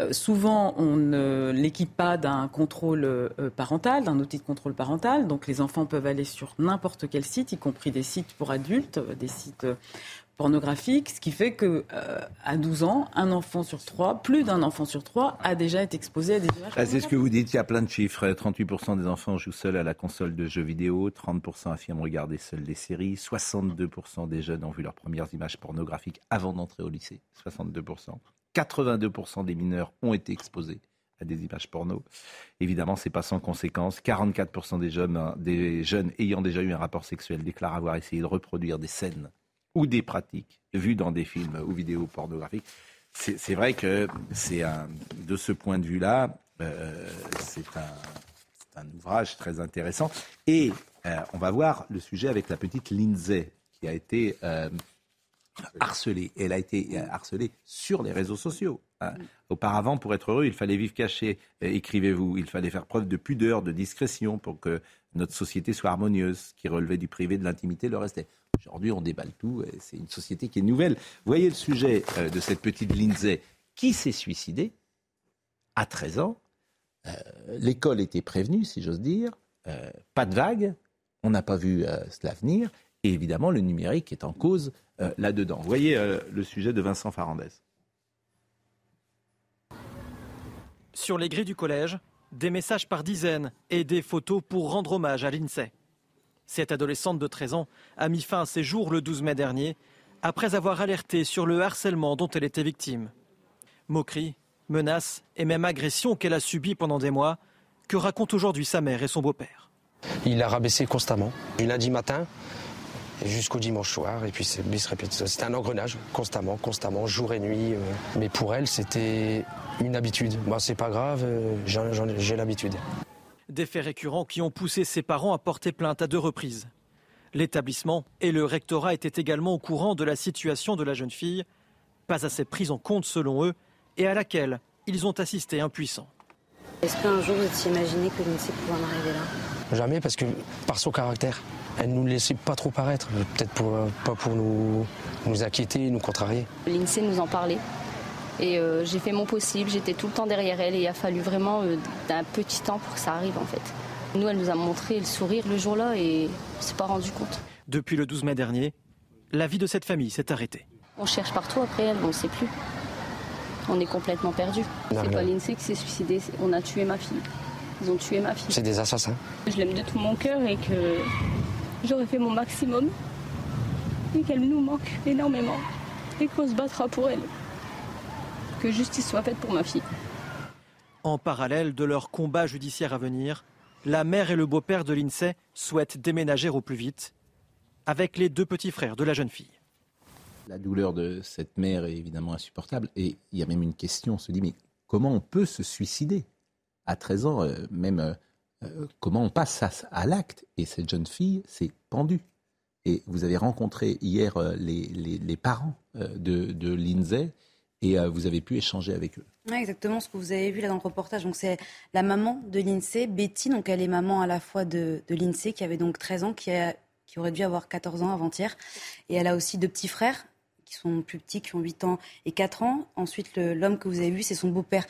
Euh, souvent, on ne l'équipe pas d'un contrôle euh, parental, d'un outil de contrôle parental. Donc, les enfants peuvent aller sur n'importe quel site, y compris des sites pour adultes, euh, des sites pornographiques, ce qui fait que à 12 ans, un enfant sur trois, plus d'un enfant sur trois, a déjà été exposé à des images. Ah, c'est ce que vous dites. Il y a plein de chiffres. 38% des enfants jouent seuls à la console de jeux vidéo, 30% affirment regarder seuls des séries, 62% des jeunes ont vu leurs premières images pornographiques avant d'entrer au lycée. 62%. 82% des mineurs ont été exposés à des images porno. Évidemment, c'est pas sans conséquence. 44% des jeunes, hein, des jeunes ayant déjà eu un rapport sexuel déclarent avoir essayé de reproduire des scènes ou des pratiques vues dans des films ou vidéos pornographiques. C'est vrai que c'est de ce point de vue-là, euh, c'est un, un, ouvrage très intéressant. Et euh, on va voir le sujet avec la petite Lindsay qui a été euh, harcelée. Elle a été harcelée sur les réseaux sociaux. Hein. Auparavant, pour être heureux, il fallait vivre caché, euh, écrivez-vous. Il fallait faire preuve de pudeur, de discrétion pour que notre société soit harmonieuse. qui relevait du privé, de l'intimité, le restait. Aujourd'hui, on déballe tout. C'est une société qui est nouvelle. Voyez le sujet euh, de cette petite Lindsay qui s'est suicidée à 13 ans. Euh, l'école était prévenue, si j'ose dire. pas de vague. On n'a pas vu cela venir. Et évidemment, le numérique est en cause euh, là-dedans. Vous voyez euh, le sujet de Vincent Farandès. Sur les grilles du collège, des messages par dizaines et des photos pour rendre hommage à l'INSEE. Cette adolescente de 13 ans a mis fin à ses jours le 12 mai dernier, après avoir alerté sur le harcèlement dont elle était victime. Moqueries, menaces et même agressions qu'elle a subies pendant des mois, que racontent aujourd'hui sa mère et son beau-père. Il a rabaissé constamment. Du lundi matin, jusqu'au dimanche soir. Et puis c'est se répète. C'était un engrenage, constamment, constamment, jour et nuit. Euh. Mais pour elle, c'était une habitude. Moi, c'est pas grave, euh, j'ai l'habitude. Des faits récurrents qui ont poussé ses parents à porter plainte à deux reprises. L'établissement et le rectorat étaient également au courant de la situation de la jeune fille, pas assez prise en compte selon eux, et à laquelle ils ont assisté impuissants. Est-ce qu'un jour vous étiez imaginé que l'INSEE pouvait en arriver là? Jamais, parce que par son caractère elle ne nous laissait pas trop paraître, peut-être pas pour nous, nous inquiéter, nous contrarier. L'INSEE nous en parlait. Et euh, j'ai fait mon possible, j'étais tout le temps derrière elle et il a fallu vraiment euh, d'un petit temps pour que ça arrive en fait. Nous, elle nous a montré le sourire le jour-là et on s'est pas rendu compte. Depuis le 12 mai dernier, la vie de cette famille s'est arrêtée. On cherche partout après elle, on ne sait plus. On est complètement perdu. C'est pas l'INSEE qui s'est suicidé, on a tué ma fille. Ils ont tué ma fille. C'est des assassins. Je l'aime de tout mon cœur et que J'aurais fait mon maximum et qu'elle nous manque énormément et qu'on se battra pour elle. Que justice soit faite pour ma fille. En parallèle de leur combat judiciaire à venir, la mère et le beau-père de l'INSEE souhaitent déménager au plus vite avec les deux petits frères de la jeune fille. La douleur de cette mère est évidemment insupportable et il y a même une question, on se dit mais comment on peut se suicider? À 13 ans, euh, même euh, euh, comment on passe à, l'acte. Et cette jeune fille s'est pendue. Et vous avez rencontré hier les, parents de, de Lindsay et vous avez pu échanger avec eux. exactement ce que vous avez vu là dans le reportage. Donc c'est la maman de Lindsay, Betty. Donc elle est maman à la fois de, de Lindsay qui avait donc 13 ans, qui, qui aurait dû avoir 14 ans avant-hier. Et elle a aussi deux petits frères qui sont plus petits, qui ont 8 ans et 4 ans. Ensuite, l'homme que vous avez vu, c'est son beau-père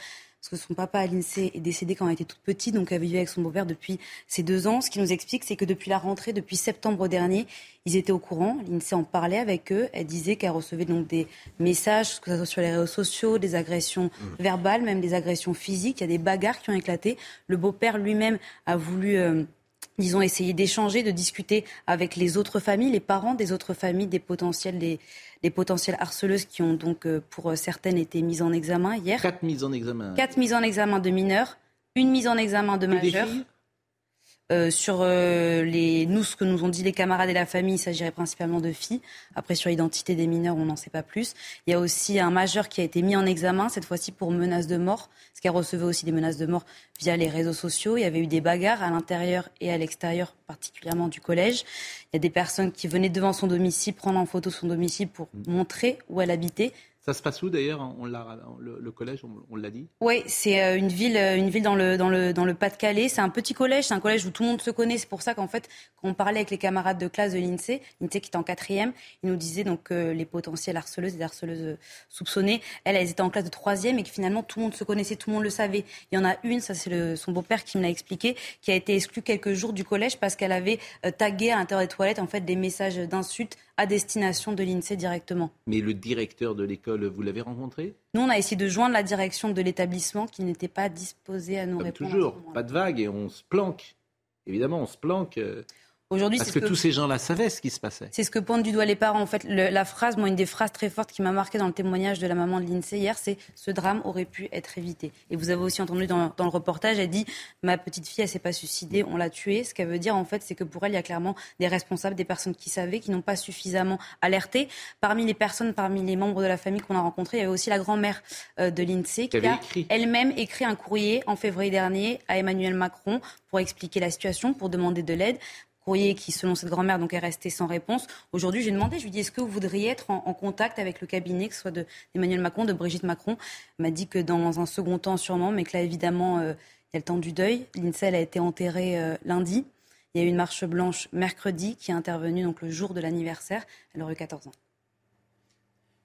parce que son papa à l'INSEE est décédé quand elle était toute petite, donc elle vivait avec son beau-père depuis ses deux ans. Ce qui nous explique, c'est que depuis la rentrée, depuis septembre dernier, ils étaient au courant. L'INSEE en parlait avec eux. Elle disait qu'elle recevait donc des messages, que ce soit sur les réseaux sociaux, des agressions mmh. verbales, même des agressions physiques. Il y a des bagarres qui ont éclaté. Le beau-père lui-même a voulu. Euh, ils ont essayé d'échanger, de discuter avec les autres familles, les parents des autres familles, des potentiels, des, potentielles harceleuses qui ont donc, euh, pour euh, certaines, été mises en examen hier. Quatre mises en examen. Quatre mises en examen de mineurs, une mise en examen de majeurs. Euh, sur euh, les, nous, ce que nous ont dit les camarades et la famille, il s'agirait principalement de filles. Après, sur l'identité des mineurs, on n'en sait pas plus. Il y a aussi un majeur qui a été mis en examen, cette fois-ci pour menaces de mort, parce qu'elle recevait aussi des menaces de mort via les réseaux sociaux. Il y avait eu des bagarres à l'intérieur et à l'extérieur, particulièrement du collège. Il y a des personnes qui venaient devant son domicile prendre en photo son domicile pour montrer où elle habitait. Ça se passe où d'ailleurs l'a, le, collège, on, l'a dit Oui, c'est euh, une ville, euh, une ville dans le, dans le, dans le Pas-de-Calais. C'est un petit collège, c'est un collège où tout le monde se connaît. C'est pour ça qu'en fait, quand on parlait avec les camarades de classe de l'INSEE, l'INSEE qui était en quatrième, ils nous disaient donc que les potentielles harceleuses et harceleuses euh, soupçonnées, elles, elles étaient en classe de troisième et que finalement tout le monde se connaissait, tout le monde le savait. Il y en a une, ça c'est son beau-père qui me l'a expliqué, qui a été exclue quelques jours du collège parce qu'elle avait tagué à l'intérieur des toilettes en fait des messages d'insultes à destination de l'INSEE directement. Mais le directeur de l'école, vous l'avez rencontré? Nous, on a essayé de joindre la direction de l'établissement qui n'était pas disposée à nous Comme répondre. Toujours, pas de vague et on se planque. Évidemment, on se planque. Aujourd'hui, Parce que, tous ces gens-là savaient ce qui se passait. C'est ce que pointent du doigt les parents. En fait, la phrase, moi, une des phrases très fortes qui m'a marqué dans le témoignage de la maman de l'INSEE hier, c'est ce drame aurait pu être évité. Et vous avez aussi entendu dans, le reportage, elle dit ma petite fille, elle s'est pas suicidée, on l'a tuée. Ce qu'elle veut dire, en fait, c'est que pour elle, il y a clairement des responsables, des personnes qui savaient, qui n'ont pas suffisamment alerté. Parmi les personnes, parmi les membres de la famille qu'on a rencontrés, il y avait aussi la grand-mère euh, de l'INSEE qui, a elle-même écrit un courrier en février dernier à Emmanuel Macron pour expliquer la situation, pour demander de l'aide courrier qui, selon cette grand-mère, donc est resté sans réponse. Aujourd'hui, j'ai demandé, je lui ai dit, est-ce que vous voudriez être en, contact avec le cabinet, que ce soit d'Emmanuel Macron, de Brigitte Macron? M'a dit que dans un second temps, sûrement, mais que là, évidemment, euh, il y a le temps du deuil. L'INSEL a été enterrée euh, lundi. Il y a eu une marche blanche mercredi qui est intervenue donc le jour de l'anniversaire. Elle aurait eu 14 ans.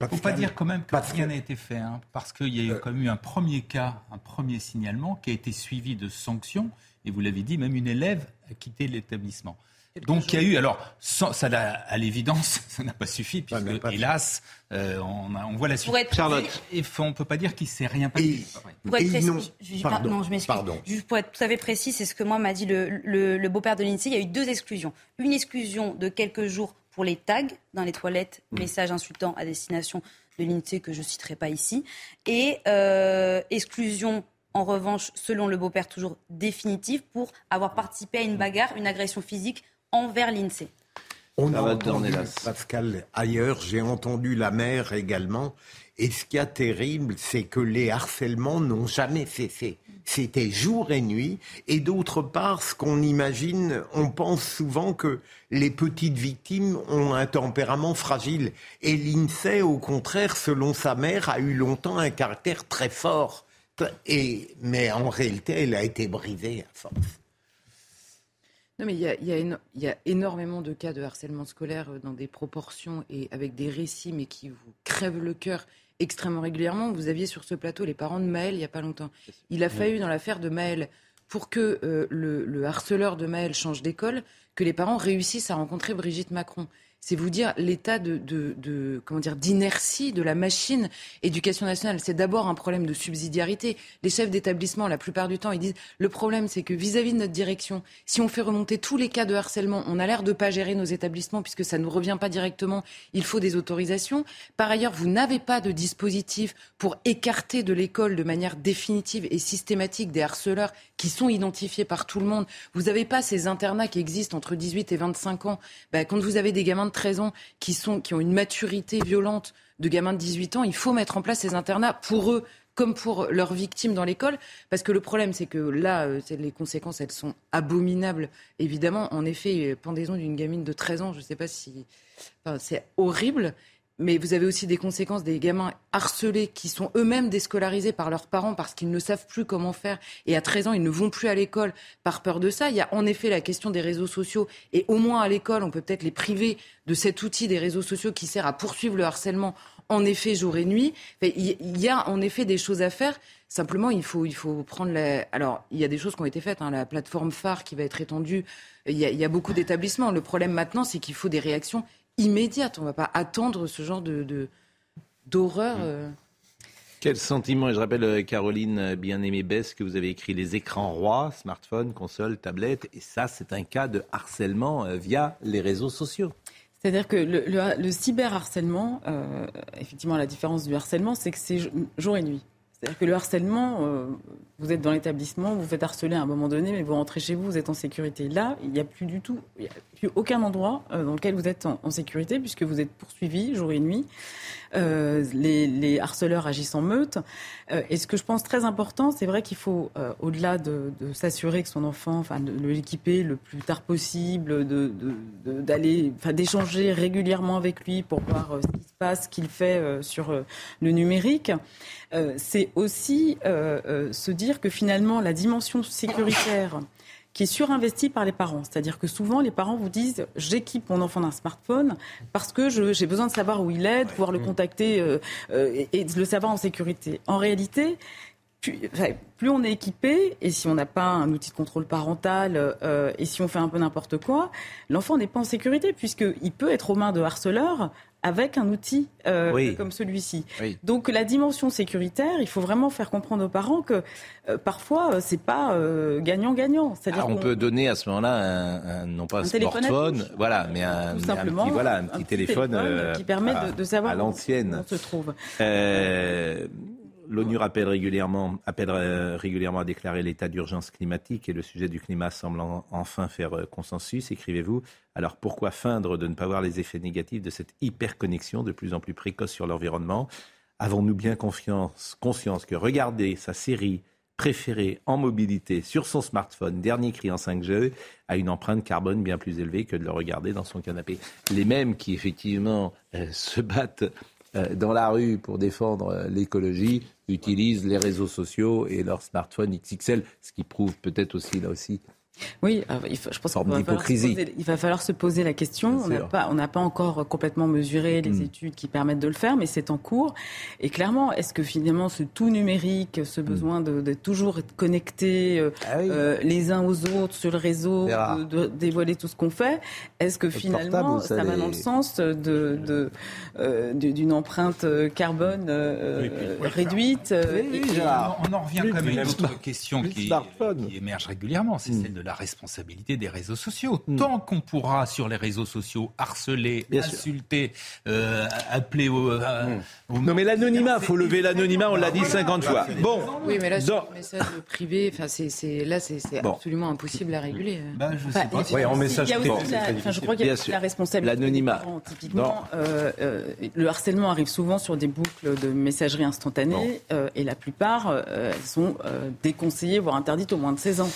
Il ne faut pas dire quand même que rien n'a été fait, hein, parce qu'il y a eu quand même eu un premier cas, un premier signalement qui a été suivi de sanctions, et vous l'avez dit, même une élève a quitté l'établissement. Donc il y a eu, alors ça à l'évidence, ça n'a pas suffi, puisque hélas, euh, on, voit la suite. Charlotte. Et on ne peut pas dire qu'il ne s'est rien passé. Pour être précis, je, pardon, je m'excuse. Juste pour être tout à fait précis, c'est ce que moi m'a dit le, beau-père de l'INSEE. Il y a eu deux exclusions. Une exclusion de quelques jours pour les tags dans les toilettes, mm. messages insultants à destination de l'INSEE que je ne citerai pas ici, et euh, exclusion en revanche, selon le beau-père, toujours définitive pour avoir participé à une bagarre, une agression physique envers l'INSEE. On a entendu Pascal ailleurs, j'ai entendu la mère également. Et ce qui est terrible, c'est que les harcèlements n'ont jamais cessé. C'était jour et nuit. Et d'autre part, ce qu'on imagine, on pense souvent que les petites victimes ont un tempérament fragile. Et l'INSEE, au contraire, selon sa mère, a eu longtemps un caractère très fort. Et, mais en réalité, elle a été brisée à force. Non, mais il y, a, énormément de cas de harcèlement scolaire euh, dans des proportions et avec des récits, mais qui vous crèvent le cœur extrêmement régulièrement. Vous aviez sur ce plateau les parents de Maël il n'y a pas longtemps. Il a fallu, dans l'affaire de Maël, pour que euh, le, le, harceleur de Maël change d'école, que les parents réussissent à rencontrer Brigitte Macron c'est vous dire l'état de, comment dire d'inertie de la machine éducation nationale. C'est d'abord un problème de subsidiarité. Les chefs d'établissement, la plupart du temps, ils disent le problème, c'est que vis-à-vis de notre direction, si on fait remonter tous les cas de harcèlement, on a l'air de pas gérer nos établissements puisque ça ne nous revient pas directement. Il faut des autorisations. Par ailleurs, vous n'avez pas de dispositif pour écarter de l'école de manière définitive et systématique des harceleurs qui sont identifiés par tout le monde. Vous n'avez pas ces internats qui existent entre 18 et 25 ans. Ben, quand vous avez des gamins de 13 ans qui, sont, qui ont une maturité violente de gamins de 18 ans, il faut mettre en place ces internats pour eux comme pour leurs victimes dans l'école. Parce que le problème, c'est que là, euh, les conséquences, elles sont abominables. Évidemment, en effet, pendaison d'une gamine de 13 ans, je ne sais pas si... C'est horrible. Mais vous avez aussi des conséquences des gamins harcelés qui sont eux-mêmes déscolarisés par leurs parents parce qu'ils ne savent plus comment faire et à 13 ans ils ne vont plus à l'école par peur de ça. Il y a en effet la question des réseaux sociaux et au moins à l'école on peut peut-être les priver de cet outil des réseaux sociaux qui sert à poursuivre le harcèlement en effet jour et nuit. Il y a en effet des choses à faire. Simplement, il faut, il faut prendre la... Alors, il y a des choses qui ont été faites. Hein. La plateforme phare qui va être étendue. Il y a, il y a beaucoup d'établissements. Le problème maintenant, c'est qu'il faut des réactions immédiates. On ne va pas attendre ce genre de, d'horreur. Mmh. Euh. Quel sentiment Et je rappelle, euh, Caroline bien-aimée Bess, que vous avez écrit les écrans rois, smartphone, console, tablette. Et ça, c'est un cas de harcèlement euh, via les réseaux sociaux. C'est-à-dire que le, le, cyberharcèlement, effectivement, la différence du harcèlement, c'est que c'est jour et nuit. C'est-à-dire que le harcèlement, euh, vous êtes dans l'établissement, vous faites harceler à un moment donné, mais vous rentrez chez vous, vous êtes en sécurité. Là, il n'y a plus du tout, il n'y a plus aucun endroit euh, dans lequel vous êtes en, sécurité, puisque vous êtes poursuivi jour et nuit. Euh, les, harceleurs agissent en meute. et ce que je pense très important, c'est vrai qu'il faut, au-delà de, s'assurer que son enfant, enfin, de, l'équiper le plus tard possible, d'aller, enfin, d'échanger régulièrement avec lui pour voir ce qui se passe, ce qu'il fait sur le numérique. c'est aussi se dire que finalement la dimension sécuritaire qui est surinvestie par les parents. C'est-à-dire que souvent, les parents vous disent j'équipe mon enfant d'un smartphone parce que j'ai besoin de savoir où il est, de pouvoir le contacter euh, euh, et, de le savoir en sécurité. En réalité, plus, on est équipé, et si on n'a pas un outil de contrôle parental, euh, et si on fait un peu n'importe quoi, l'enfant n'est pas en sécurité, puisqu'il peut être aux mains de harceleurs avec un outil euh, comme celui-ci. Donc la dimension sécuritaire, il faut vraiment faire comprendre aux parents que euh, parfois euh, c'est pas gagnant-gagnant. C'est-à-dire on, peut donner à ce moment-là un, non pas un, smartphone, voilà, mais un, petit, voilà, un petit, téléphone, qui permet de, savoir à l'ancienne. Où on se trouve. L'ONU appelle régulièrement à déclarer l'état d'urgence climatique et le sujet du climat semble enfin faire consensus, écrivez-vous. Alors pourquoi feindre de ne pas voir les effets négatifs de cette hyperconnexion de plus en plus précoce sur l'environnement? Avons-nous bien conscience que regarder sa série préférée en mobilité sur son smartphone, dernier cri en 5G, a une empreinte carbone bien plus élevée que de le regarder dans son canapé? Les mêmes qui effectivement euh, se battent euh, dans la rue pour défendre euh, l'écologie utilisent les réseaux sociaux et leur smartphone XXL, ce qui prouve peut-être aussi là aussi oui, je pense qu'il va, il va falloir se poser la question. On n'a pas, pas encore complètement mesuré les mm. études qui permettent de le faire, mais c'est en cours. Et clairement, est-ce que finalement ce tout numérique, ce mm. besoin de, toujours être connecté euh, ah euh, les uns aux autres sur le réseau, de, dévoiler tout ce qu'on fait, est-ce que finalement ça, va dans le sens de, euh, d'une empreinte carbone réduite On en revient quand même à une autre question qui, qui, émerge régulièrement, c'est mm. celle de la la responsabilité des réseaux sociaux. Hmm. Tant qu'on pourra sur les réseaux sociaux harceler, insulter, euh, appeler au, euh, hmm. Non mais l'anonymat, il faut lever l'anonymat, on l'a dit 50 fois. Bon. Oui mais là sur le message privé, enfin c'est là c'est absolument impossible à réguler. Ben, je sais pas. Oui, en message privé. je crois qu'il y a la responsabilité. L'anonymat. Typiquement, euh, le harcèlement arrive souvent sur des boucles de messagerie instantanée et la plupart elles sont déconseillées voire interdites au moins de 16 ans.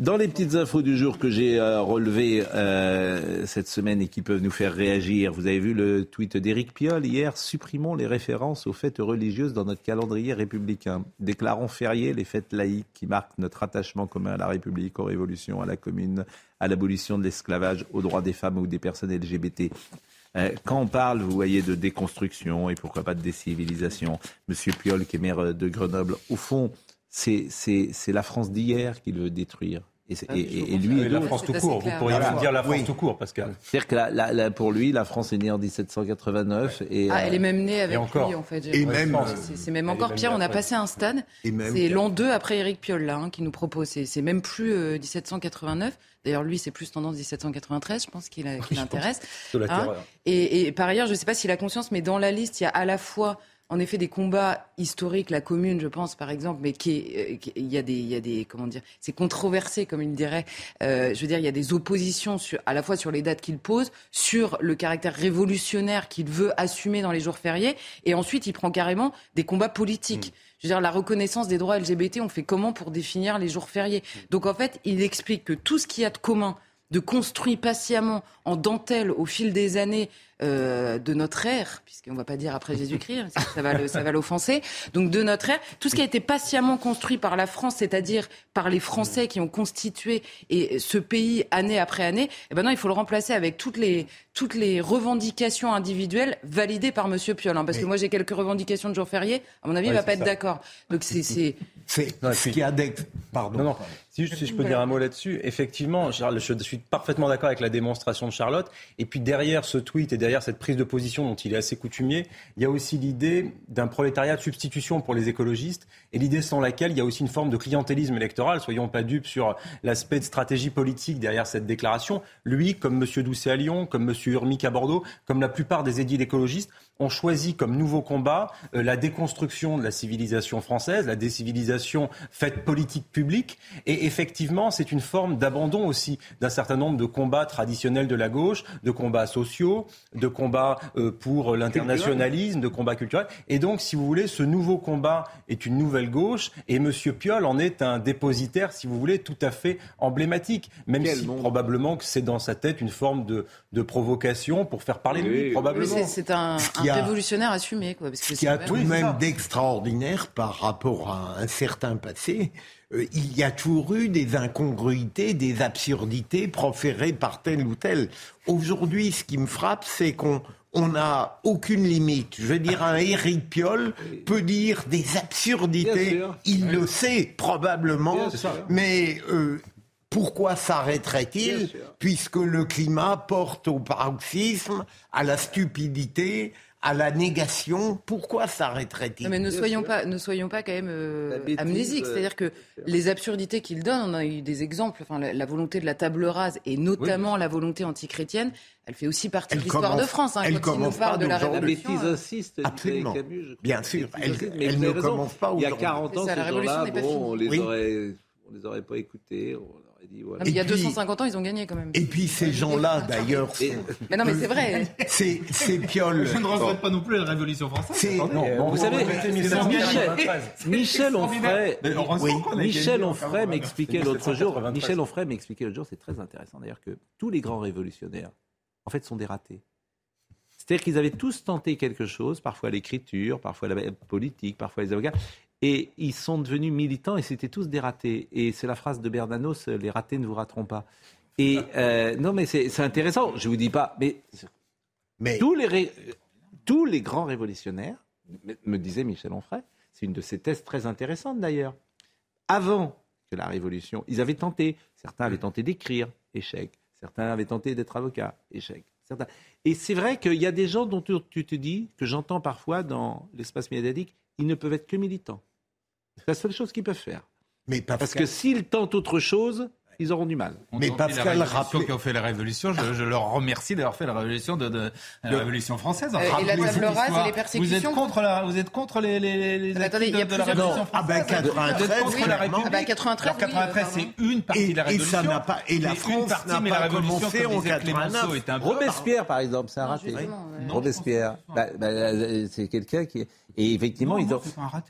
Dans les petites infos du jour que j'ai euh, relevées euh, cette semaine et qui peuvent nous faire réagir. Vous avez vu le tweet d'Éric Piolle hier? Supprimons les références aux fêtes religieuses dans notre calendrier républicain. Déclarons fériés les fêtes laïques qui marquent notre attachement commun à la République, aux révolutions, à la commune, à l'abolition de l'esclavage, aux droits des femmes ou des personnes LGBT. Euh, quand on parle, vous voyez, de déconstruction et pourquoi pas de décivilisation, Monsieur Piolle, qui est maire de Grenoble, au fond, c'est la France d'hier qu'il veut détruire. Et, et, lui, la France tout court. Vous pourriez dire la France tout court, Pascal. C'est-à-dire que pour lui, la France est née en 1789 et ah, elle est même née avec lui en fait. Et même, c'est même encore pire. On a passé un stade. C'est l'an 2 après Éric Piolle là, hein, qui nous propose. C'est même plus 1789. Euh, D'ailleurs, lui, c'est plus tendance 1793, je pense qu'il l'intéresse. Hein. et, et, par ailleurs, je ne sais pas s'il a conscience, mais dans la liste, il y a à la fois en effet des combats historiques, la commune, je pense, par exemple, mais qui, euh, il y a des, il y a des, comment dire, c'est controversé, comme il dirait. Euh, je veux dire, il y a des oppositions sur, à la fois sur les dates qu'il pose, sur le caractère révolutionnaire qu'il veut assumer dans les jours fériés, et ensuite il prend carrément des combats politiques. Mm. Je veux dire, la reconnaissance des droits LGBT, on fait comment pour définir les jours fériés? Donc en fait, il explique que tout ce qu'il y a de commun de construit patiemment en dentelle au fil des années euh, de notre ère, puisqu'on ne va pas dire après Jésus-Christ, hein, ça va, ça va l'offenser, donc de notre ère, tout ce qui a été patiemment construit par la France, c'est-à-dire par les Français qui ont constitué et ce pays année après année, eh ben non, il faut le remplacer avec toutes les, toutes les revendications individuelles validées par M. Piolle. Hein, parce que moi, j'ai quelques revendications de jour férié. À mon avis, il ne va pas être d'accord. Donc, c'est. C'est ce qui a Pardon. Non, non. Si, si, je peux dire un mot là-dessus, effectivement, Charles, je suis parfaitement d'accord avec la démonstration de Charlotte. Et puis derrière ce tweet et derrière cette prise de position dont il est assez coutumier, il y a aussi l'idée d'un prolétariat de substitution pour les écologistes et l'idée sans laquelle il y a aussi une forme de clientélisme électoral. Soyons pas dupes sur l'aspect de stratégie politique derrière cette déclaration. Lui, comme M. Doucet à Lyon, comme M. Urmic à Bordeaux, comme la plupart des édiles écologistes, ont choisi comme nouveau combat euh, la déconstruction de la civilisation française, la décivilisation faite politique publique. Et effectivement, c'est une forme d'abandon aussi d'un certain nombre de combats traditionnels de la gauche, de combats sociaux, de combats euh, pour l'internationalisme, de combats culturels. Et donc, si vous voulez, ce nouveau combat est une nouvelle gauche et M. Piolle en est un dépositaire, si vous voulez, tout à fait emblématique. Même si probablement que c'est dans sa tête une forme de, de provocation pour faire parler de lui, probablement. C'est un, un révolutionnaire assumé. Quoi, parce que ce qui a tout de même d'extraordinaire par rapport à un certain passé, euh, il y a toujours eu des incongruités, des absurdités proférées par tel ou tel. Aujourd'hui, ce qui me frappe, c'est qu'on on n'a aucune limite. Je veux dire, un Éric Piolle peut dire des absurdités. Il le sait probablement, mais euh, pourquoi s'arrêterait-il Puisque le climat porte au paroxysme, à la stupidité, à la négation, pourquoi s'arrêterait-il Mais ne soyons, pas, ne soyons pas quand même euh, amnésiques. Euh, C'est-à-dire que les absurdités qu'il donne, on a eu des exemples, enfin, la, volonté de la table rase et notamment la volonté antichrétienne, elle fait aussi partie de l'histoire de France. Hein, elle quand nous parle de la révolution. La bêtise insiste. Absolument. Bien sûr. Elle, elle ne commence pas Il y a 40 ans, ces gens-là, bon, on les aurait, on les aurait pas écoutés il y a 250 ans, ils ont gagné quand même. Et puis ces gens-là, d'ailleurs. Mais non, mais c'est vrai. C'est Piolle. Je ne regrette pas non plus la Révolution française. Non, vous savez, Michel Onfray, Michel Onfray m'expliquait l'autre jour. Michel Onfray m'expliquait l'autre jour, c'est très intéressant d'ailleurs que tous les grands révolutionnaires, en fait, sont des ratés. C'est-à-dire qu'ils avaient tous tenté quelque chose, parfois l'écriture, parfois la politique, parfois les avocats, et ils sont devenus militants et c'était tous des ratés. Et c'est la phrase de Bernanos, les ratés ne vous rateront pas. Et euh, non, mais c'est intéressant. Je vous dis pas, mais, mais... Tous, les tous les grands révolutionnaires, me disait Michel Onfray, c'est une de ses thèses très intéressantes d'ailleurs. Avant que la révolution, ils avaient tenté. Certains avaient tenté d'écrire, échec. Certains avaient tenté d'être avocat, échec. Certains... Et c'est vrai qu'il y a des gens dont tu te dis, que j'entends parfois dans l'espace médiatique, ils ne peuvent être que militants. C'est la seule chose qu'ils peuvent faire. Mais Parce que s'ils tentent autre chose, ils auront du mal. mais Pascal rappelait... qui ont fait la révolution, je, leur remercie d'avoir fait la révolution de, la révolution française. Euh, et la table rase et les persécutions. Vous êtes contre la, vous êtes contre les, les, les attendez, il y a de, la révolution ben, française. Ah ben 93, vous êtes contre la République. Ah ben 93, Alors 93, c'est une partie de la révolution. Et ça n'a pas, et la France n'a pas commencé en 89. Robespierre, par exemple, c'est un raté. Robespierre, bah, bah, c'est quelqu'un qui et effectivement, ils ont...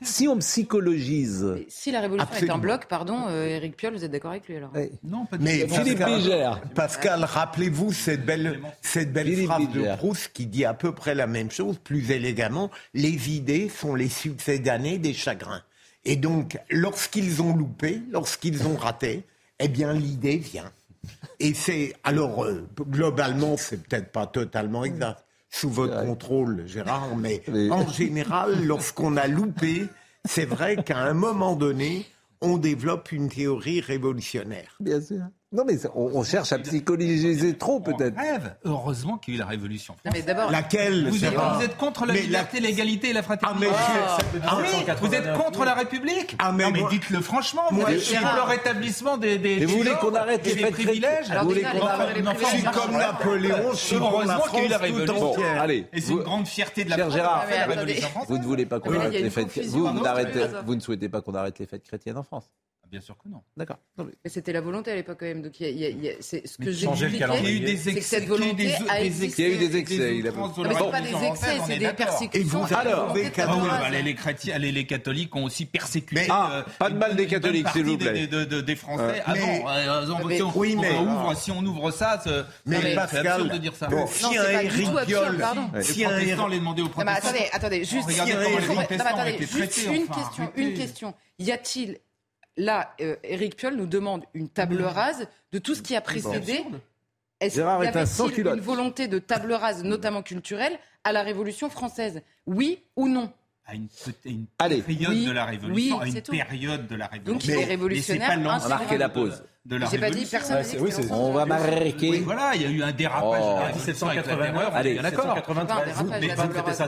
si on psychologise. si la révolution est un bloc, pardon, Eric euh, Piolle, vous êtes d'accord avec lui alors Non, pas Mais Philippe Pascal, Pascal rappelez-vous cette belle, cette belle phrase de Proust qui dit à peu près la même chose, plus élégamment les idées sont les succès d'années des chagrins. Et donc, lorsqu'ils ont loupé, lorsqu'ils ont raté, eh bien, l'idée vient. Et c'est alors euh, globalement, c'est peut-être pas totalement exact sous votre contrôle, Gérard, mais, en général, lorsqu'on a loupé, c'est vrai qu'à un moment donné, on développe une théorie révolutionnaire. Bien sûr. Non, mais on, cherche à psychologiser trop, peut-être. Rêve. Heureusement qu'il y a eu la Révolution française. mais Laquelle vous êtes, contre la liberté, l'égalité et la fraternité. Ah, ah, vous êtes contre la République ah, mais Non, mais dites-le franchement. Vous êtes contre le rétablissement des, des, vous voulez qu'on arrête les privilèges Vous voulez qu'on arrête Je suis comme Napoléon, je suis pour la France tout Allez. Et c'est une grande fierté de la France. Gérard, vous ne voulez pas qu'on arrête les fêtes. Vous ne souhaitez pas qu'on arrête les fêtes chrétiennes en France Bien sûr que non. D'accord. Mais c'était la volonté à l'époque quand même. Donc il y a- il y a- il y a- c'est ce Mais que j'ai changer le expliqué, calendrier. c'est que excès, cette y eu volonté des- a des existé. Il y a eu des excès, il a- mais c'est pas des excès, c'est est des persécutions. alors, de Ah bah, les, les chrétiens, les, les catholiques ont aussi persécuté. Mais- Ah, euh, pas de mal des catholiques, s'il vous plaît. Des, de- des Français. Euh, ah mais- non, euh, on- mais- si, on, oui, mais- ouvre, si on ouvre ça, c'est Mais absurde de dire ça. si c'est un. Les si un protestants, Eric- les demander aux mais protestants. attendez, attendez, juste, les mais une question, une question. Y a-t-il là, euh, Eric Piolle nous demande une table rase de tout ce qui a précédé. Est-ce qu'il y est un avait sans-culotte. une volonté de table rase, notamment culturelle, à la Révolution française? Oui ou non? À une, période Oui, de la Révolution, oui, à une tout. période de la Révolution. Donc il est Mais révolutionnaire, c'est pas un l'ensemble Marquez la pause. de la pas dit Révolution. personne. Ouais, oui, c'est- On va marquer. Oui, voilà, il y a eu un dérapage Oh. la 1789, terreur, on est Allez, bien d'accord. 1793. Enfin, un dérapage, Mais la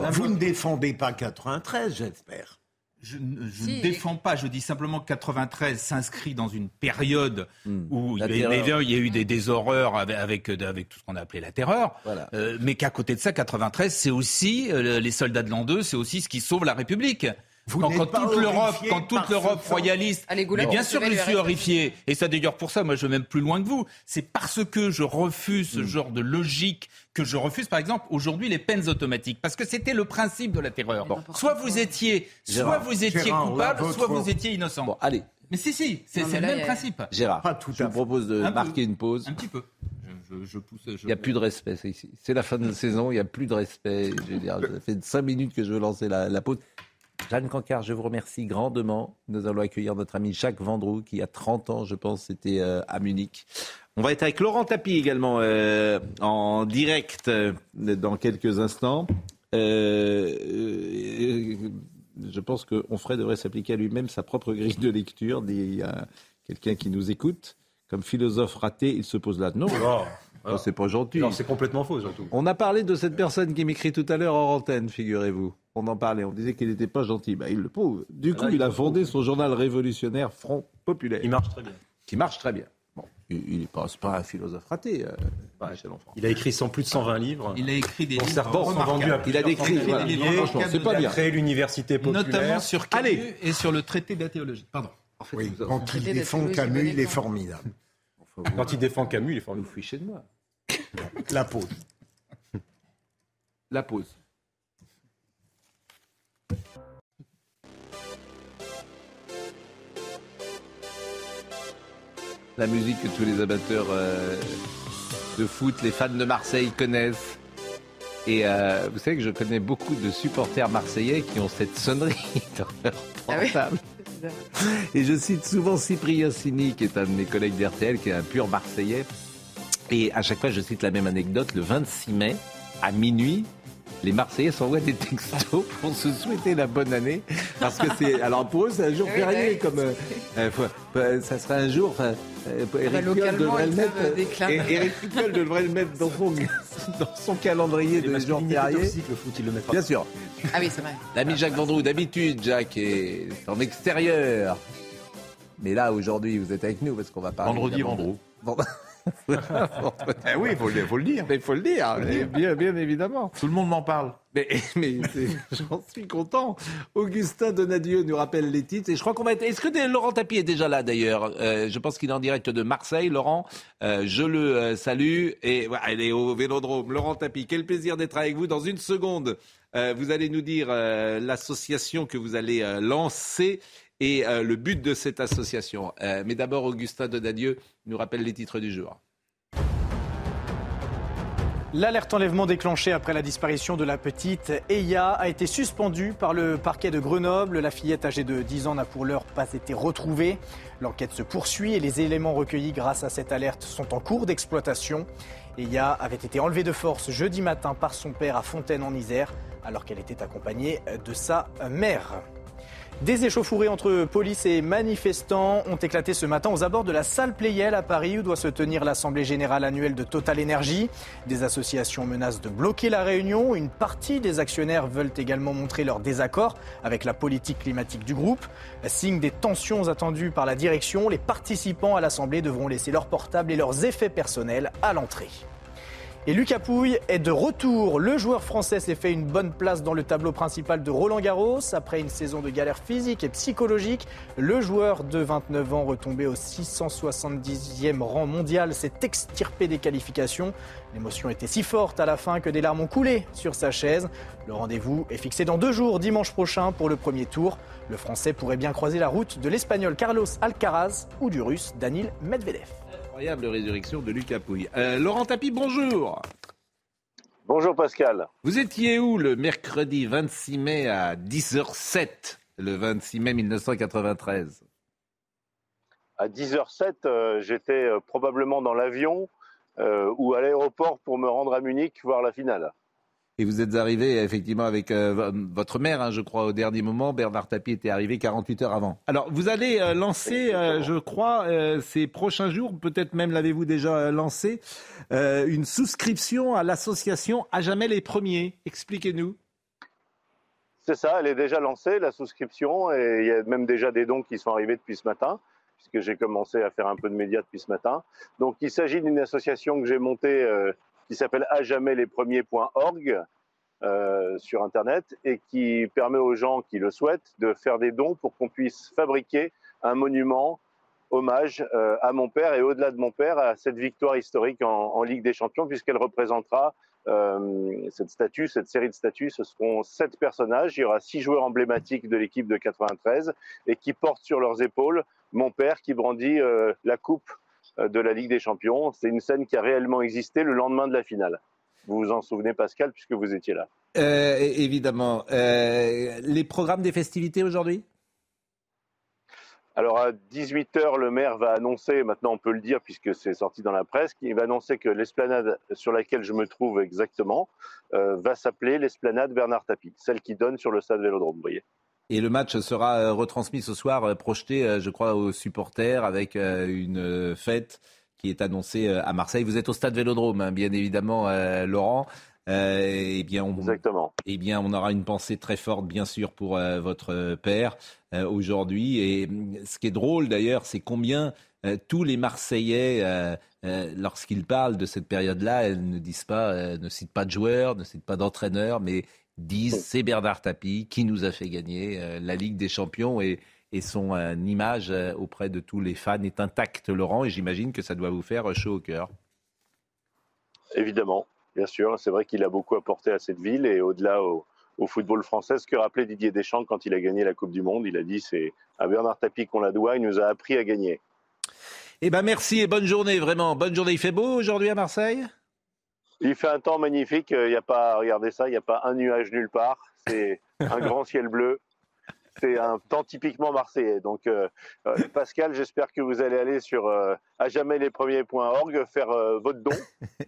vous Vous bloc. ne défendez pas 93, j'espère. Je, ne- je Si. ne défends pas, je dis simplement que 93 s'inscrit dans une période Hmm. où il y, a, terreur. il y a eu des, des horreurs avec, avec, avec tout ce qu'on a appelé la terreur, Voilà. Euh, mais qu'à côté de ça, 93, c'est aussi euh, les soldats de l'an 2, c'est aussi ce qui sauve la République. Vous quand, n'êtes quand pas toute l'Europe, quand toute l'Europe royaliste, Allez, Goulet, mais bien sûr je suis horrifié. Et ça d'ailleurs pour ça, moi je vais même plus loin que vous. C'est parce que je refuse ce genre de logique que je refuse, par exemple, aujourd'hui les peines automatiques, parce que c'était le principe de la terreur. Soit vous étiez, soit Gérard, vous étiez Gérard, coupable, soit vous étiez innocent. Bon, allez, Mais si, si, c'est le même a- principe. Gérard, Pas tout je vous fait. propose de Un peu. marquer une pause. Un petit peu. Je, je- je pousse. je- Il n'y a plus de respect, c'est ici. C'est la fin de la saison, il n'y a plus de respect. Je veux dire, ça fait cinq minutes que je veux lancer la, la pause. Jeanne Cancard, je vous remercie grandement. Nous allons accueillir notre ami Jacques Vendroux, qui a 30 ans, je pense, c'était euh, à Munich. On va être avec Laurent Tapie également euh, en direct euh, dans quelques instants. Euh, je pense qu'Onfray devrait s'appliquer à lui-même sa propre grille de lecture. Il y a quelqu'un qui nous écoute. Comme philosophe raté, il se pose là. Non, Oh, c'est pas gentil. alors, c'est complètement faux, surtout. On a parlé de cette personne qui m'écrit tout à l'heure en antenne, figurez-vous. On en parlait, on disait qu'il n'était pas gentil. Bah, il le prouve. Du coup, Là, il il a fondé son journal révolutionnaire Front Populaire. Il marche très bien. Qui marche très bien. Bon, il n'est pas, c'est pas un philosophe raté, euh, Michel Onfray. Il a écrit sans plus de 120 livres. Il a écrit des dont livres vendus à Il a décrit- centaines voilà, des livres c'est pas Il a bien. créé l'université populaire. Notamment sur Camus Allez. et sur le traité de la théologie. Pardon. En fait, Oui, vous avez- quand il défend Camus, il est bon formidable. Enfin, vous- Quand il défend Camus, il est vous formidable. fichez de moi. La pause. La pause. La musique que tous les amateurs euh, de foot, les fans de Marseille connaissent. Et euh, vous savez que je connais beaucoup de supporters marseillais qui ont cette sonnerie dans leur Ah oui portable. Et je cite souvent Cyprien Sini, qui est un de mes collègues d'RTL, qui est un pur Marseillais. Et à chaque fois, je cite la même anecdote. Le 26 mai, à minuit, les Marseillais s'envoient des textos pour se souhaiter la bonne année. Parce que c'est. Alors pour eux, c'est un jour oui, férié. oui. comme, euh, euh, euh, ça serait un jour. Enfin, euh, Eric Piolle devrait le mettre. euh, devrait le dans son, dans son calendrier de le foot, il le mettra. Bien sûr. Ah oui, c'est vrai. L'ami Jacques Vendroux, d'habitude, Jacques est en extérieur. Mais là, aujourd'hui, vous êtes avec nous parce qu'on va parler. Vendredi, Vendroux. Vend- Eh oui, il faut, le- faut le dire. Mais il faut le dire, bien, bien évidemment. Tout le monde m'en parle. Mais, mais j'en suis content. Augustin Donadieu nous rappelle les titres. Et je crois qu'on va être. Est-ce que Laurent Tapie est déjà là d'ailleurs? Euh, Je pense qu'il est en direct de Marseille. Laurent, euh, je le euh, salue. Et voilà, il est au vélodrome. Laurent Tapie, quel plaisir d'être avec vous. Dans une seconde, vous allez nous dire l'association que vous allez lancer et euh, le but de cette association. Euh, mais d'abord, Augustin Donadieu nous rappelle les titres du jour. L'alerte enlèvement déclenchée après la disparition de la petite Eya a été suspendue par le parquet de Grenoble. La fillette âgée de 10 ans n'a pour l'heure pas été retrouvée. L'enquête se poursuit et les éléments recueillis grâce à cette alerte sont en cours d'exploitation. Eya avait été enlevée de force jeudi matin par son père à Fontaine en Isère alors qu'elle était accompagnée de sa mère. Des échauffourées entre police et manifestants ont éclaté ce matin aux abords de la salle Playel à Paris où doit se tenir l'Assemblée générale annuelle de Total Energy. Des associations menacent de bloquer la réunion. Une partie des actionnaires veulent également montrer leur désaccord avec la politique climatique du groupe. Signe des tensions attendues par la direction, les participants à l'Assemblée devront laisser leurs portables et leurs effets personnels à l'entrée. Et Lucas Pouille est de retour. Le joueur français s'est fait une bonne place dans le tableau principal de Roland Garros. Après une saison de galère physique et psychologique, le joueur de 29 ans retombé au 670e rang mondial s'est extirpé des qualifications. L'émotion était si forte à la fin que des larmes ont coulé sur sa chaise. Le rendez-vous est fixé dans deux jours, dimanche prochain, pour le premier tour. Le Français pourrait bien croiser la route de l'Espagnol Carlos Alcaraz ou du Russe Danil Medvedev. Incroyable résurrection de Lucas Pouille. Euh, Laurent Tapie, bonjour. Bonjour Pascal. Vous étiez où le mercredi 26 mai à 10h07, le 26 mai 1993 À 10h07, euh, j'étais euh, probablement dans l'avion ou à l'aéroport pour me rendre à Munich voir la finale. Et vous êtes arrivé effectivement avec euh, votre mère, hein, je crois, au dernier moment. Bernard Tapie était arrivé 48 heures avant. Alors, vous allez euh, lancer, euh, je crois, ces prochains jours, peut-être même l'avez-vous déjà lancé, une souscription à l'association À jamais les premiers. Expliquez-nous. C'est ça, elle est déjà lancée, la souscription, et il y a même déjà des dons qui sont arrivés depuis ce matin, puisque j'ai commencé à faire un peu de médias depuis ce matin. Donc, il s'agit d'une association que j'ai montée qui s'appelle à jamais les premiers.org euh, sur Internet et qui permet aux gens qui le souhaitent de faire des dons pour qu'on puisse fabriquer un monument hommage euh, à mon père et au-delà de mon père à cette victoire historique en, en Ligue des Champions puisqu'elle représentera euh, cette statue, cette série de statues. Ce seront sept personnages. Il y aura six joueurs emblématiques de l'équipe de 93 et qui portent sur leurs épaules mon père qui brandit euh, la coupe de la Ligue des Champions. C'est une scène qui a réellement existé le lendemain de la finale. Vous vous en souvenez, Pascal, puisque vous étiez là. Euh, évidemment. Euh, les programmes des festivités aujourd'hui? Alors à 18h, le maire va annoncer, maintenant on peut le dire puisque c'est sorti dans la presse, il va annoncer que l'esplanade sur laquelle je me trouve exactement euh, va s'appeler l'esplanade Bernard Tapie, celle qui donne sur le stade Vélodrome, vous voyez. Et le match sera euh, retransmis ce soir, euh, projeté, euh, je crois, aux supporters avec une fête qui est annoncée à Marseille. Vous êtes au stade Vélodrome, hein, bien évidemment, euh, Laurent. Euh, eh bien, on, Exactement. Eh bien, on aura une pensée très forte, bien sûr, pour euh, votre père aujourd'hui. Et hum, ce qui est drôle, d'ailleurs, c'est combien tous les Marseillais, lorsqu'ils parlent de cette période-là, ne disent pas, ne citent pas de joueurs, ne citent pas d'entraîneurs, mais disent c'est Bernard Tapie qui nous a fait gagner euh, la Ligue des Champions et, et son euh, image euh, auprès de tous les fans est intacte, Laurent. Et j'imagine que ça doit vous faire chaud au cœur. Évidemment, bien sûr. C'est vrai qu'il a beaucoup apporté à cette ville et au-delà au, au football français. Ce que rappelait Didier Deschamps quand il a gagné la Coupe du Monde, il a dit c'est à Bernard Tapie qu'on la doit, il nous a appris à gagner. Eh ben merci et bonne journée, vraiment. Bonne journée. Il fait beau aujourd'hui à Marseille? Il fait un temps magnifique, il n'y a pas, regardez ça, il n'y a pas un nuage nulle part, c'est un grand ciel bleu. C'est un temps typiquement marseillais. Donc, euh, euh, Pascal, j'espère que vous allez aller sur euh, à jamais les premiers.org faire euh, votre don,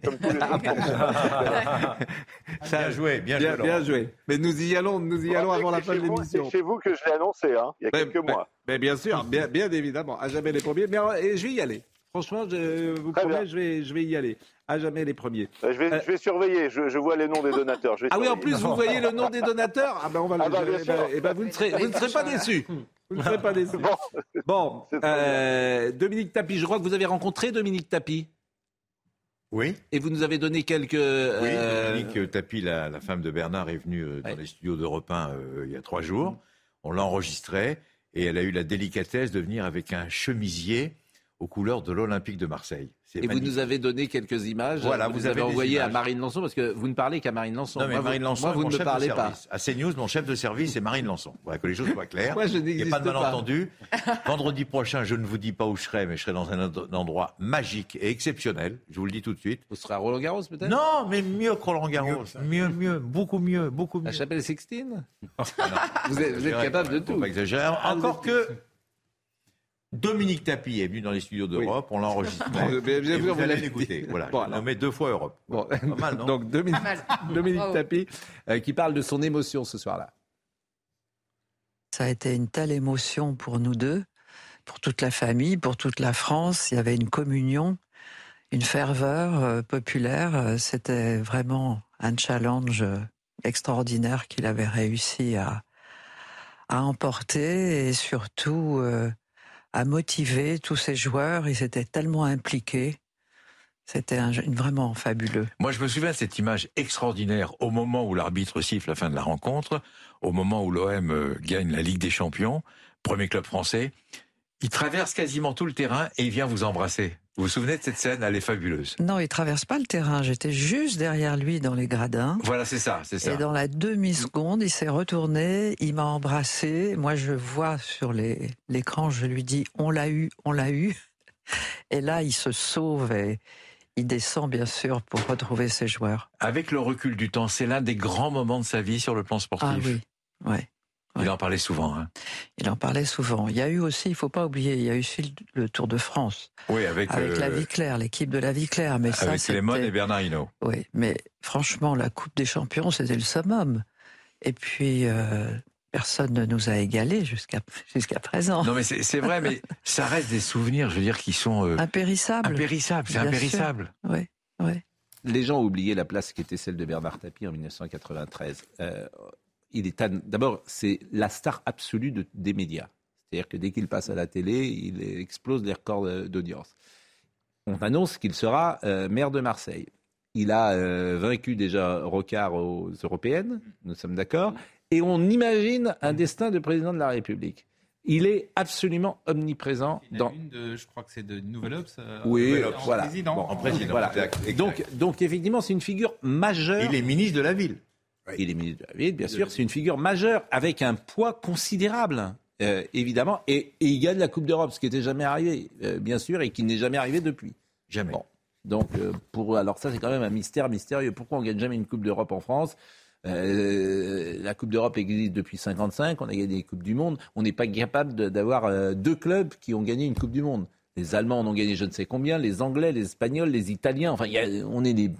comme tous les autres. bien joué, bien, joué. Bien joué. Mais nous y allons, nous y allons avant la fin de l'émission. C'est chez vous que je l'ai annoncé, hein, il y a Ben, quelques ben, mois. ben, bien sûr, bien, bien évidemment. À jamais les premiers. Mais euh, et je vais y aller. Franchement, je vous promets, je vais, je vais y aller. À jamais les premiers. Euh, Je vais, je vais surveiller, je, je vois les noms des donateurs. je vais Ah oui, en plus, vous voyez le nom des donateurs Ah ben, on va le Ah bah, bien eh ben, eh ben, vous ne serez, vous ne serez pas déçus. Vous ne serez pas déçus. Bon, euh, Dominique Tapie, je crois que vous avez rencontré Dominique Tapie. Oui. Et vous nous avez donné quelques. Oui, euh, Dominique Tapie, la, la femme de Bernard, est venue euh, dans les studios d'Europe 1 euh, il y a trois jours. On l'a enregistrée et elle a eu la délicatesse de venir avec un chemisier aux couleurs de l'Olympique de Marseille. Et vous nous avez donné quelques images. Voilà, vous, vous nous avez avez envoyé à. Marine Lançon parce que vous ne parlez qu'à Marine Lançon. Non, mais Moi, Marine vous, Lançon, moi, vous ne parlez pas. service. À CNews, mon chef de service, c'est Marine Lançon. Voilà, que les choses soient claires. Moi, je Il n'y a pas de pas. malentendu. Vendredi prochain, je ne vous dis pas où je serai, mais je serai dans un endroit magique et exceptionnel. Je vous le dis tout de suite. Vous serez à Roland Garros peut-être? Non, mais mieux que Roland Garros. Mieux, mieux, beaucoup mieux, beaucoup mieux. La chapelle Sixtine? Non. Vous êtes, vous êtes capable de tout. pas exagérer. Ah, Encore êtes- que Dominique Tapie est venu dans les studios d'Europe, on l'a enregistré. Bon, bien- bien Et sûr, vous vous allez l'avez l'écouter. Voilà, Bon, je alors. nommé deux fois Europe. Bon. Pas mal, non Donc Dominique, Pas mal. Dominique. Tapie euh, qui parle de son émotion ce soir-là. Ça a été une telle émotion pour nous deux, pour toute la famille, pour toute la France. Il y avait une communion, une ferveur euh, populaire. Euh, C'était vraiment un challenge extraordinaire qu'il avait réussi à, à emporter et surtout euh, à motiver tous ces joueurs. Ils étaient tellement impliqués. C'était vraiment fabuleux. Moi, je me souviens de cette image extraordinaire au moment où l'arbitre siffle la fin de la rencontre, au moment où l'OM euh, gagne la Ligue des Champions, premier club français. Il traverse quasiment tout le terrain et il vient vous embrasser. Vous vous souvenez de cette scène? Elle est fabuleuse. Non, il traverse pas le terrain. J'étais juste derrière lui dans les gradins. Voilà, c'est ça, c'est ça. Et dans la demi-seconde, il s'est retourné, il m'a embrassé. Moi, je vois sur l'écran, je lui dis on l'a eu, on l'a eu. Et là, il se sauve et il descend bien sûr pour retrouver ses joueurs. Avec le recul du temps, c'est l'un des grands moments de sa vie sur le plan sportif. Ah oui, ouais. Il en parlait souvent. Hein. Il en parlait souvent. Il y a eu aussi, il faut pas oublier, il y a eu aussi le Tour de France. Oui, avec, avec la euh, Vie Claire, l'équipe de la Vie Claire. Mais avec ça, et Bernard Hinault. Oui, mais franchement, la Coupe des Champions, c'était le summum. Et puis, euh, personne ne nous a égalés jusqu'à jusqu'à présent. Non, mais c'est vrai, mais ça reste des souvenirs, je veux dire, qui sont euh, impérissables. Impérissables, c'est impérissable. Oui, oui. Les gens ont oublié la place qui était celle de Bernard Tapie en 1993 il est d'abord c'est la star absolue des médias. C'est-à-dire que dès qu'il passe à la télé, il explose les records d'audience. On annonce qu'il sera euh, maire de Marseille. Il a euh, vaincu déjà Rocard aux européennes, nous sommes d'accord, et on imagine un destin de président de la République. Il est absolument omniprésent. dans... une de, je crois que c'est de Nouvelle Obs. Euh, oui, en voilà. Président. en président. Voilà. Donc, donc, effectivement, c'est une figure majeure. Il est ministre de la ville. Il est ministre de la Ville, bien sûr. C'est une figure majeure avec un poids considérable. Euh, évidemment, et, il gagne la Coupe d'Europe, ce qui n'était jamais arrivé, euh, bien sûr, et qui n'est jamais arrivé depuis. Jamais. Donc, euh, pour, alors ça, c'est quand même un mystère mystérieux. Pourquoi on gagne jamais une Coupe d'Europe en France? La Coupe d'Europe existe depuis 55, on a gagné des Coupes du Monde. On n'est pas capable d'avoir deux clubs qui ont gagné une Coupe du Monde. Les Allemands en ont gagné je ne sais combien, les Anglais, les Espagnols, les Italiens. Enfin, on est des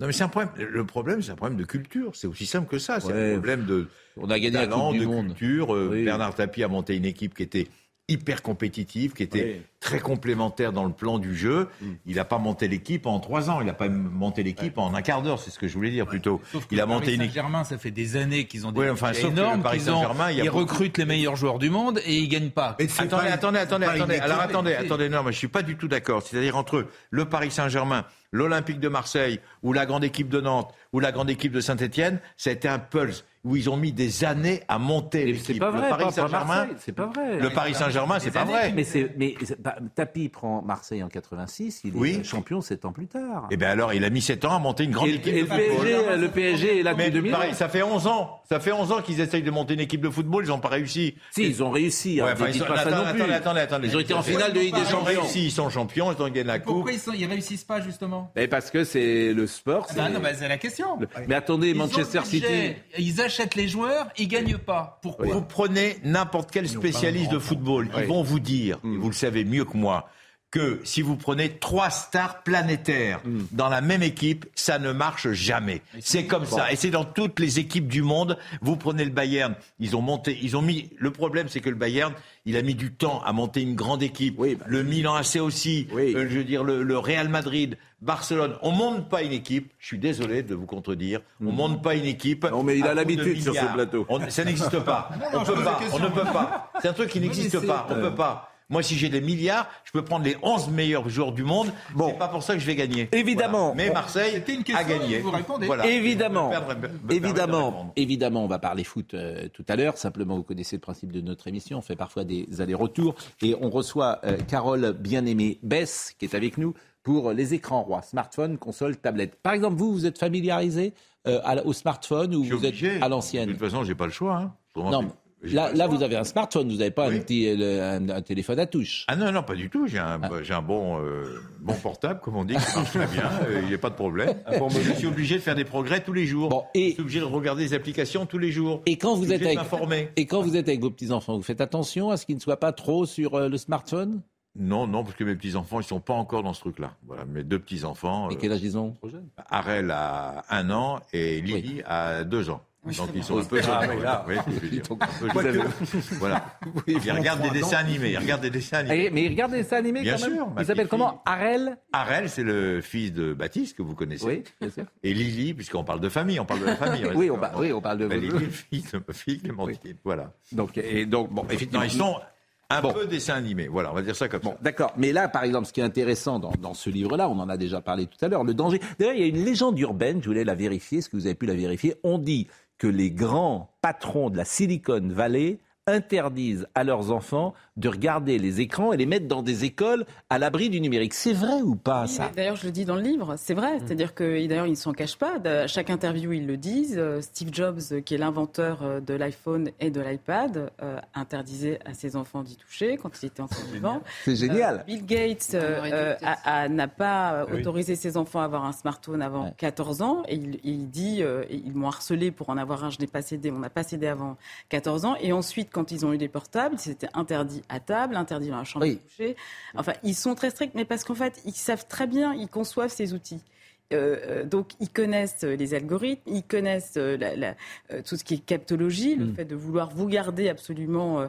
non, mais c'est un problème. Le problème, c'est un problème de culture. C'est aussi simple que ça. C'est un problème de. On a gagné talent, de monde. culture. Euh, Bernard Tapie a monté une équipe qui était hyper compétitive, qui était très complémentaire dans le plan du jeu. Mm. Il n'a pas monté l'équipe en trois ans, il n'a pas monté l'équipe en un quart d'heure, c'est ce que je voulais dire plutôt. il a monté une Saint-Germain, ça fait des années qu'ils ont des enfin, énormes, Paris Saint-Germain, ils recrutent les meilleurs joueurs du monde et ils gagnent pas. attendez, attendez, attendez, attendez. Alors attendez, attendez, non, mais je suis pas du tout d'accord. C'est-à-dire entre le Paris Saint-Germain, l'Olympique de Marseille ou la grande équipe de Nantes ou la grande équipe de Saint-Etienne, ça a été un pulse où ils ont mis des années à monter l'équipe. C'est pas vrai, le Paris Saint-Germain, c'est pas vrai. Le Paris Saint-Germain, c'est pas vrai. Mais, mais Tapi prend Marseille en 86, il est champion sept ans plus tard. Et eh bien alors, il a mis sept ans à monter une grande équipe. Et le PSG, le PSG est là depuis 2000. Pareil, ça fait 11 ans. Ça fait 11 ans qu'ils essayent de monter une équipe de football, ils n'ont pas réussi. Si, ils ont réussi. Ouais, ils, attendez, attendez, attendez, Ils ont été en finale de Ligue des Champions. Ils ont réussi, ils sont champions, ils ont gagné la coupe. Pourquoi ils, ne réussissent pas justement Parce que c'est le sport. Ah non, c'est la question. Mais attendez, Manchester City. Ils achètent les joueurs, ils gagnent pas. Pourquoi Vous prenez n'importe quel spécialiste de football, ils vont vous dire, mm. vous le savez mieux que moi, que si vous prenez trois stars planétaires mm. dans la même équipe, ça ne marche jamais. C'est comme ça. Et c'est dans toutes les équipes du monde. Vous prenez le Bayern, ils ont monté, ils ont mis. Le problème, c'est que le Bayern, il a mis du temps à monter une grande équipe. Bah le Milan AC aussi. Euh, je veux dire, le, Real Madrid, Barcelone. On monte pas une équipe. Je suis désolé de vous contredire. On mm. monte pas une équipe. Non, mais il a l'habitude sur ce plateau. ça n'existe pas. on peut pas. On ne peut pas. C'est un truc qui n'existe pas. On peut pas. Moi, si j'ai des milliards, je peux prendre les 11 meilleurs joueurs du monde. Bon. C'est pas pour ça que je vais gagner. Évidemment. Mais Marseille a gagné. Vous répondez. Évidemment. évidemment. Évidemment, on va parler foot euh, tout à l'heure. Simplement, vous connaissez le principe de notre émission. On fait parfois des allers-retours. Et on reçoit euh, Carole Bien-Aimée Bess, qui est avec nous pour les écrans rois, smartphone, console, tablette. Par exemple, vous, vous êtes familiarisé euh, au smartphone ou vous êtes à l'ancienne? De toute façon, j'ai pas le choix. Hein. Non, Là, là vous avez un smartphone, vous n'avez pas un, petit, un, téléphone à touche. Ah non, non, pas du tout. J'ai un, ah. j'ai un bon, euh, bon portable, comme on dit, qui marche très bien. Euh, il n'y a pas de problème. Bon, je suis obligé de faire des progrès tous les jours. Bon, et, je suis obligé de regarder des applications tous les jours. Et quand, vous êtes avec, et quand vous êtes avec vos petits-enfants, vous faites attention à ce qu'ils ne soient pas trop sur euh, le smartphone? Non, non, parce que mes petits-enfants, ils ne sont pas encore dans ce truc-là. Voilà, mes deux petits-enfants. Et quel âge ils ont Arel a un an et Lily a deux ans. Donc ils sont un peu ah, là. Oui, voilà. ils regardent des dessins animés. Ils regardent des dessins animés. Mais ils regardent des dessins animés bien quand sûr, même. Il s'appelle comment Arel Arel, c'est le fils de Baptiste que vous connaissez. Oui, bien sûr. Et Lily, puisqu'on parle de famille, on parle de la famille. oui, on, oui, on parle de. Lily, fils de fils de Voilà. Donc et donc bon, effectivement, ils sont Un peu dessin animé, voilà, on va dire ça comme ça. D'accord, mais là, par exemple, ce qui est intéressant dans, dans ce livre-là, on en a déjà parlé tout à l'heure, le danger. D'ailleurs, il y a une légende urbaine, je voulais la vérifier, est-ce que vous avez pu la vérifier? On dit que les grands patrons de la Silicon Valley interdisent à leurs enfants de regarder les écrans et les mettre dans des écoles à l'abri du numérique. C'est vrai ou pas ça D'ailleurs, je le dis dans le livre, c'est vrai. Mm. C'est-à-dire que d'ailleurs, ils ne s'en cachent pas. À chaque interview, ils le disent. Euh, Steve Jobs, euh, qui est l'inventeur euh, de l'iPhone et de l'iPad, euh, interdisait à ses enfants d'y toucher quand il était encore vivant. C'est génial. Euh, Bill Gates euh, n'a pas Oui. autorisé ses enfants à avoir un smartphone avant 14 ans. Et il, il dit, euh, ils m'ont harcelé pour en avoir un, je n'ai pas cédé, on n'a pas cédé avant 14 ans. Et ensuite, quand ils ont eu des portables, c'était interdit à table, interdit dans la chambre de coucher. Enfin, ils sont très stricts, mais parce qu'en fait, ils savent très bien, ils conçoivent ces outils. Euh, euh, donc, ils connaissent euh, les algorithmes, ils connaissent la- la- tout ce qui est captologie, le Mm. fait de vouloir vous garder absolument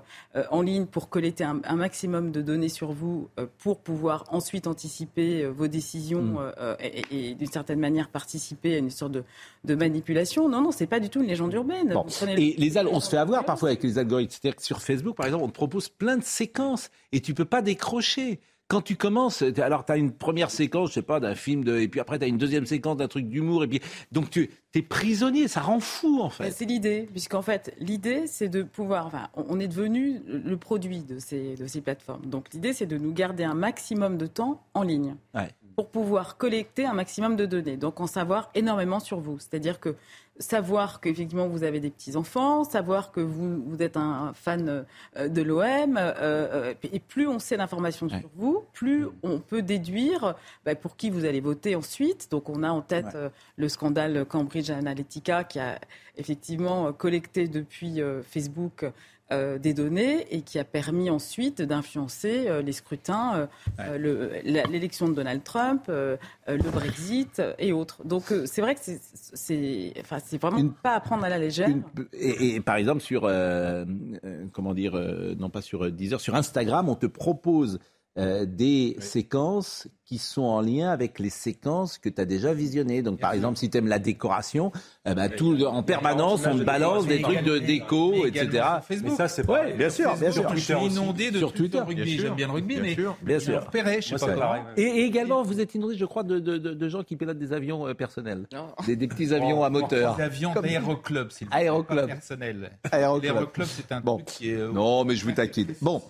en ligne pour collecter un, un maximum de données sur vous, pour pouvoir ensuite anticiper vos décisions Mm. euh, euh, et, et d'une certaine manière participer à une sorte de, de manipulation. Non, non, c'est pas du tout une légende urbaine. Bon. Le- Et les on se fait avoir parfois avec les algorithmes. C'est-à-dire que sur Facebook, par exemple, on te propose plein de séquences et tu peux pas décrocher. Quand tu commences, alors tu as une première séquence, je sais pas, d'un film, de, et puis après tu as une deuxième séquence d'un truc d'humour, et puis donc tu es prisonnier, ça rend fou en fait. C'est l'idée, puisqu'en fait, l'idée, c'est de pouvoir. Enfin, on est devenu le produit de ces, de ces plateformes. Donc, l'idée, c'est de nous garder un maximum de temps en ligne Ouais. Pour pouvoir collecter un maximum de données. Donc, en savoir énormément sur vous. C'est-à-dire que savoir qu'effectivement vous avez des petits-enfants, savoir que vous, vous êtes un fan euh, de l'OM, euh, euh, et plus on sait d'informations sur vous, plus on peut déduire bah, pour qui vous allez voter ensuite. Donc on a en tête euh, le scandale Cambridge Analytica qui a effectivement collecté depuis euh, Facebook euh, des données et qui a permis ensuite d'influencer euh, les scrutins, euh, l'élection de Donald Trump, le Brexit et autres. Donc euh, c'est vrai que c'est- enfin, c'est vraiment pas à prendre à la légère. Et, et par exemple sur, euh, euh, comment dire, euh, non pas sur Deezer, sur Instagram, on te propose euh, des séquences qui sont en lien avec les séquences que tu as déjà visionnées. Donc par exemple, si tu aimes la décoration, eh ben, tout, en permanence, on te balance des trucs de déco, etc. Mais ça, c'est Ouais, bien sûr, bien sûr. Je suis inondé de Sur Twitter. rugby. Bien sûr, J'aime bien le rugby, bien mais sûr, bien je sûr. me repérais, je sais Moi, pas. Et, et également, vous êtes inondé, je crois, de, de- de- de gens qui pilotent des avions euh, personnels. Des, des petits avions à moteur. Des avions Comme- d'aéroclub, s'il vous plaît, Aéroclub. pas personnel. Aéroclub. L'aéroclub, c'est un Bon. truc qui est... euh, Non, mais je vous taquine. Bon,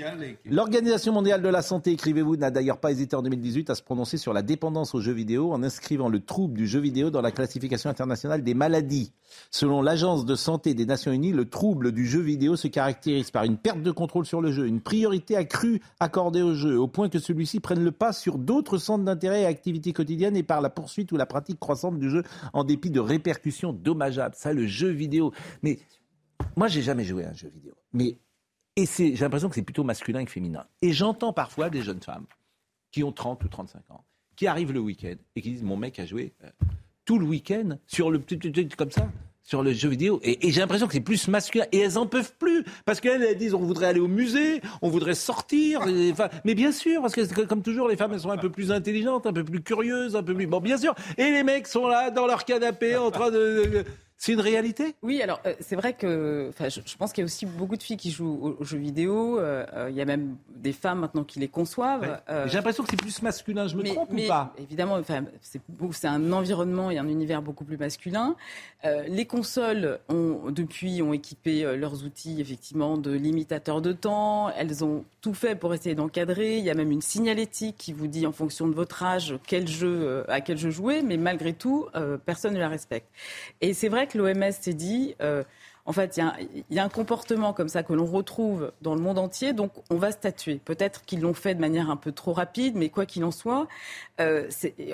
l'Organisation mondiale de la santé, écrivez-vous, n'a d'ailleurs pas hésité en 2018 à se prononcer sur la dépendance aux jeux vidéo en inscrivant le trouble du jeu vidéo dans la classification internationale des maladies. Selon l'Agence de santé des Nations Unies, le trouble du jeu vidéo se caractérise par une perte de contrôle sur le jeu, une priorité accrue accordée au jeu, au point que celui-ci prenne le pas sur d'autres centres d'intérêt et activités quotidiennes et par la poursuite ou la pratique croissante du jeu en dépit de répercussions dommageables. Ça, le jeu vidéo. Mais moi, j'ai jamais joué à un jeu vidéo. Mais et j'ai l'impression que c'est plutôt masculin que féminin. Et j'entends parfois des jeunes femmes qui ont 30 ou 35 ans, qui arrivent le week-end et qui disent Mon mec a joué euh, tout le week-end sur le petit comme ça, sur le jeu vidéo. Et, j'ai l'impression que c'est plus masculin. Et elles en peuvent plus. Parce qu'elles elles disent On voudrait aller au musée, on voudrait sortir. Mais bien sûr, parce que comme toujours, les femmes, elles sont un peu plus intelligentes, un peu plus curieuses, un peu plus. Bon, bien sûr. Et les mecs sont là, dans leur canapé, en train de- C'est une réalité? Oui, alors euh, c'est vrai que je, je pense qu'il y a aussi beaucoup de filles qui jouent aux, aux jeux vidéo. euh, euh, il y a même des femmes maintenant qui les conçoivent. Euh, J'ai l'impression que c'est plus masculin. Je me mais- trompe mais ou pas? Évidemment, c'est un environnement et un univers beaucoup plus masculin. Les consoles ont depuis ont équipé leurs outils effectivement de limitateurs de temps. Elles ont tout fait pour essayer d'encadrer. Il y a même une signalétique qui vous dit en fonction de votre âge quel jeu à quel jeu jouer, mais malgré tout, personne ne la respecte. Et c'est vrai que l'OMS s'est dit. euh, en fait, il y, a un- il y a un comportement comme ça que l'on retrouve dans le monde entier, donc on va statuer. Peut-être qu'ils l'ont fait de manière un peu trop rapide, mais quoi qu'il en soit, euh,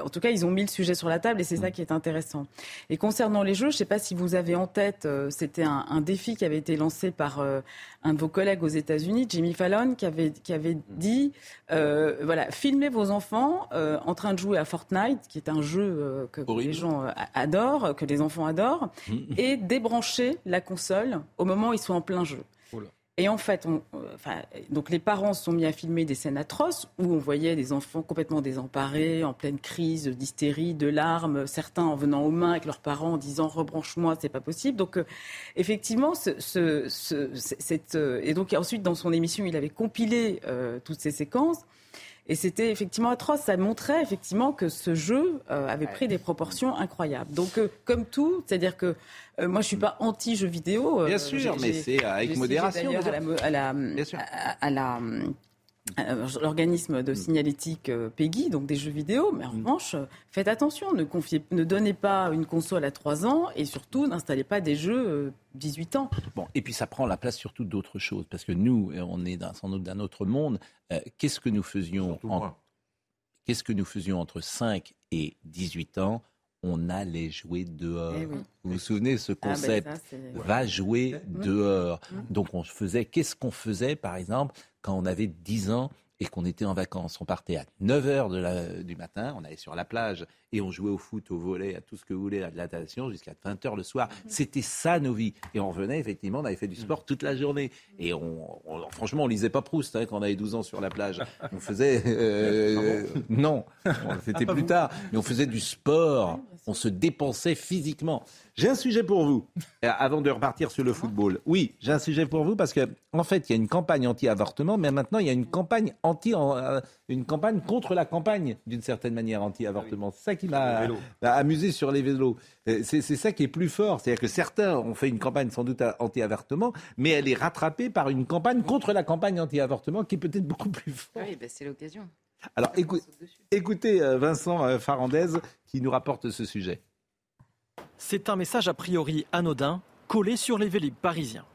en tout cas, ils ont mis le sujet sur la table et c'est ça qui est intéressant. Et concernant les jeux, je ne sais pas si vous avez en tête, euh, c'était un, un défi qui avait été lancé par euh, un de vos collègues aux États-Unis, Jimmy Fallon, qui avait, qui avait dit, voilà, filmez vos enfants en train de jouer à Fortnite, qui est un jeu que les gens adorent, que les enfants adorent, et débranchez la console au moment où ils sont en plein jeu. Et en fait, on, euh, enfin, donc les parents se sont mis à filmer des scènes atroces où on voyait des enfants complètement désemparés, en pleine crise d'hystérie, de larmes, certains en venant aux mains avec leurs parents en disant rebranche-moi, c'est pas possible. Donc euh, effectivement, ce, ce, ce, cette, euh, et donc ensuite dans son émission, il avait compilé toutes ces séquences. Et c'était effectivement atroce. Ça montrait effectivement que ce jeu avait pris des proportions incroyables. Donc, comme tout, c'est-à-dire que euh, moi, je suis pas anti-jeux vidéo. Euh, Bien sûr, mais c'est avec modération. À la, à la, l'organisme de signalétique euh, PEGI, donc des jeux vidéo, mais en mm. revanche, faites attention, ne, confiez, ne donnez pas une console à 3 ans et surtout n'installez pas des jeux 18 ans. Bon, et puis ça prend la place surtout d'autres choses, parce que nous, on est sans doute d'un autre monde. qu'est-ce que nous faisions Qu'est-ce que nous faisions entre 5 et 18 ans on allait jouer dehors. Eh vous vous souvenez ce ah, ben concept Va jouer mmh. dehors. Mmh. Donc on faisait, qu'est-ce qu'on faisait par exemple quand on avait 10 ans et qu'on était en vacances. On partait à 9h du matin, on allait sur la plage et on jouait au foot, au volet, à tout ce que vous voulez, à de la natation, jusqu'à 20h le soir. Mhm. C'était ça nos vies. Et on revenait, effectivement, on avait fait du sport toute la journée. Et on, franchement, on lisait pas Proust hein, quand on avait 12 ans sur la plage. On faisait... Euh, ah non, c'était plus tard. Mais on faisait du sport. On se dépensait physiquement. J'ai un sujet pour vous, euh, avant de repartir sur le football. Oui, j'ai un sujet pour vous parce que, en fait, il y a une campagne anti-avortement, mais maintenant, il y a une campagne anti, euh, une campagne contre la campagne, d'une certaine manière, anti-avortement. C'est ça qui m'a amusé sur les vélos. Euh, c'est ça qui est plus fort. C'est-à-dire que certains ont fait une campagne sans doute anti-avortement, mais elle est rattrapée par une campagne contre la campagne anti-avortement qui est peut-être beaucoup plus forte. Oui, ben, c'est l'occasion. Alors, écoutez Vincent Farandez qui nous rapporte ce sujet. C'est un message a priori anodin collé sur les vélib parisiens.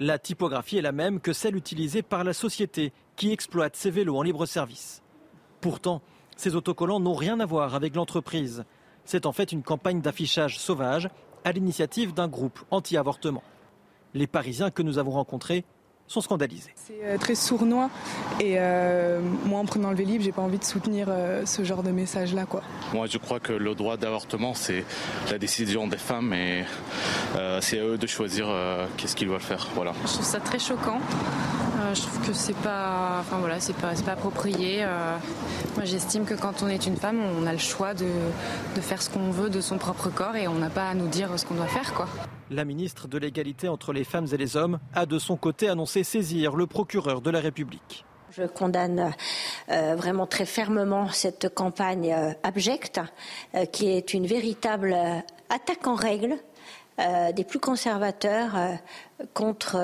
La typographie est la même que celle utilisée par la société qui exploite ces vélos en libre service. Pourtant, ces autocollants n'ont rien à voir avec l'entreprise. C'est en fait une campagne d'affichage sauvage à l'initiative d'un groupe anti-avortement. Les Parisiens que nous avons rencontrés sont scandalisés. C'est euh, très sournois et euh, moi en prenant le Vélib, j'ai pas envie de soutenir euh, ce genre de message là quoi. Moi je crois que le droit d'avortement c'est la décision des femmes et c'est à eux de choisir qu'est-ce qu'ils veulent faire. Voilà. Je trouve ça très choquant. Je trouve que c'est pas enfin voilà, c'est pas, pas approprié. moi j'estime que quand on est une femme, on a le choix de, de faire ce qu'on veut de son propre corps et on n'a pas à nous dire ce qu'on doit faire quoi. La ministre de l'égalité entre les femmes et les hommes a de son côté annoncé saisir le procureur de la République. Je condamne euh, vraiment très fermement cette campagne euh, abjecte, euh, qui est une véritable attaque en règle des plus conservateurs contre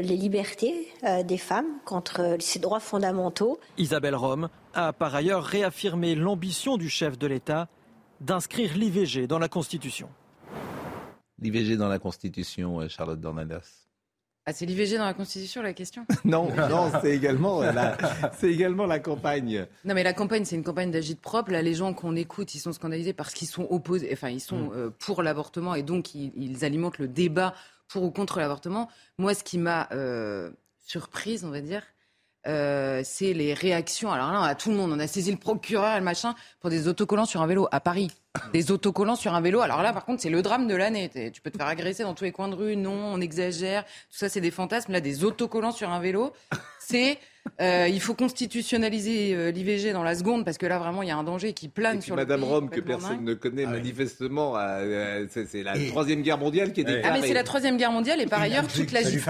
les libertés des femmes, contre ces droits fondamentaux. Isabelle Rome a par ailleurs réaffirmé l'ambition du chef de l'État d'inscrire l'IVG dans la Constitution l'IVG dans la Constitution, euh, Charlotte Dornadas ah, c'est l'IVG dans la Constitution, la question? Non, non, c'est également, la, c'est également la campagne. Non, mais la campagne, c'est une campagne d'agite propre. Là, les gens qu'on écoute, ils sont scandalisés parce qu'ils sont opposés, enfin, ils sont mm. euh, pour l'avortement et donc ils, alimentent le débat pour ou contre l'avortement. Moi, ce qui m'a euh, surprise, on va dire, euh, c'est les réactions. Alors là, à tout le monde, on a saisi le procureur et le machin pour des autocollants sur un vélo à Paris. Des autocollants sur un vélo. Alors là, par contre, c'est le drame de l'année. Tu peux te faire agresser dans tous les coins de rue. Non, on exagère. Tout ça, c'est des fantasmes. Là, des autocollants sur un vélo, c'est euh, il faut constitutionnaliser euh, l'IVG dans la seconde parce que là vraiment il y a un danger qui plane sur Madame le pays, Rome que personne ne connaît ah manifestement, c'est la troisième guerre mondiale qui est déclarée. Ah mais c'est la troisième guerre mondiale et par ailleurs toute la justice.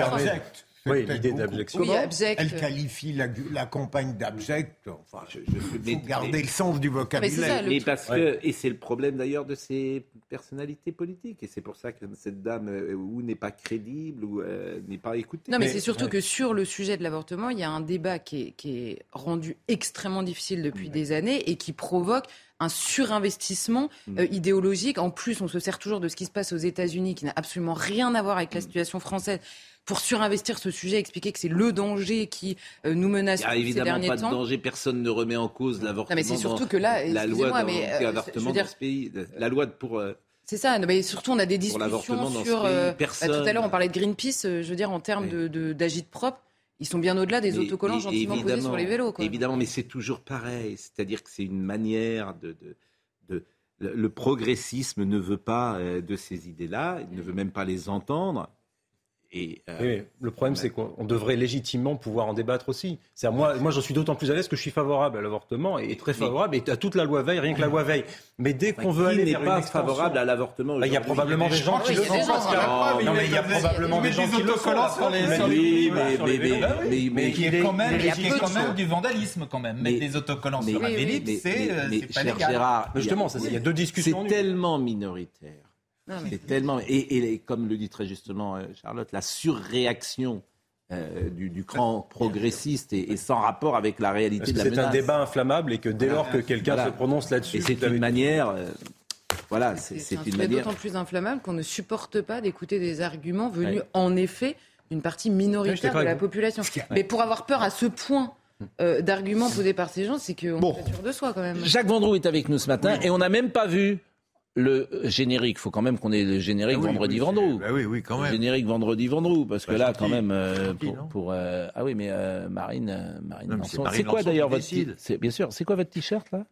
Oui, l'idée d'abjection. Elle qualifie la, campagne d'abject. Enfin, je, je, faut garder le sens du vocabulaire. Mais, parce que, et c'est le problème d'ailleurs de ces personnalités politiques. Et c'est pour ça que cette dame euh, ou n'est pas crédible ou euh, n'est pas écoutée. Non, mais, c'est surtout que sur le sujet de l'avortement, il y a un débat qui est, rendu extrêmement difficile depuis des années et qui provoque un surinvestissement mm. euh, idéologique. En plus, on se sert toujours de ce qui se passe aux États-Unis, qui n'a absolument rien à voir avec la mm. situation française pour surinvestir ce sujet, expliquer que c'est le danger qui euh, nous menace Il n'y a évidemment pas de danger, personne ne remet en cause l'avortement. mais c'est surtout que là, la loi mais, euh, dans ce pays, la loi pour euh, c'est ça, mais surtout on a des discussions sur. Bah, tout à l'heure on parlait de Greenpeace, je veux dire en termes de d'agite propre, ils sont bien au-delà des autocollants gentiment posés sur les vélos. Quoi. Évidemment, mais c'est toujours pareil, c'est-à-dire que c'est une manière de, de, de, le progressisme ne veut pas de ces idées-là, il ne veut même pas les entendre Et, euh, Oui, le problème, c'est qu'on devrait légitimement pouvoir en débattre aussi. C'est moi, moi, j'en suis d'autant plus à l'aise que je suis favorable à l'avortement et très favorable et à toute la loi Veil, rien que la loi Veil. Mais dès qu'on veut aller vers pas une extension- favorable à l'avortement Bah, Il y a probablement des gens qui le sont. Non, mais il y a probablement des gens qui le sont. Oui, mais, mais, mais, mais, mais, qui est quand même, qui est quand même du vandalisme quand même. Mettre des autocollants sur un Vélib, mais- c'est mais- euh, c'est pas cher légal. Justement, ça, il y a deux discussions C'est tellement minoritaire. Non, mais- C'est tellement et, et comme le dit très justement euh, Charlotte, la surréaction euh, du, du cran progressiste et, et sans rapport avec la réalité Parce de la c'est un débat inflammable et que dès lors que quelqu'un Voilà. se prononce là-dessus, Et c'est une manière. euh, voilà, c'est C'est c'est un une sujet manière. d'autant plus inflammable qu'on ne supporte pas d'écouter des arguments venus Ouais. en effet d'une partie minoritaire de la vous. population. Mais pour avoir peur à ce point euh, d'arguments posés par ces gens, c'est qu'on Bon. est sûr de soi quand même. Jacques Vendroux est avec nous ce matin et on n'a même pas vu le générique. Il faut quand même qu'on ait le générique Ah oui, vendredi oui, Vendroux. c'est- bah oui, oui, quand Le même. générique vendredi Vendroux parce que Bah, là gentil. quand même euh, Gentil, pour, euh, ah oui mais euh, Marine Marine c'est quoi d'ailleurs votre c'est bien sûr. C'est quoi votre t-shirt là?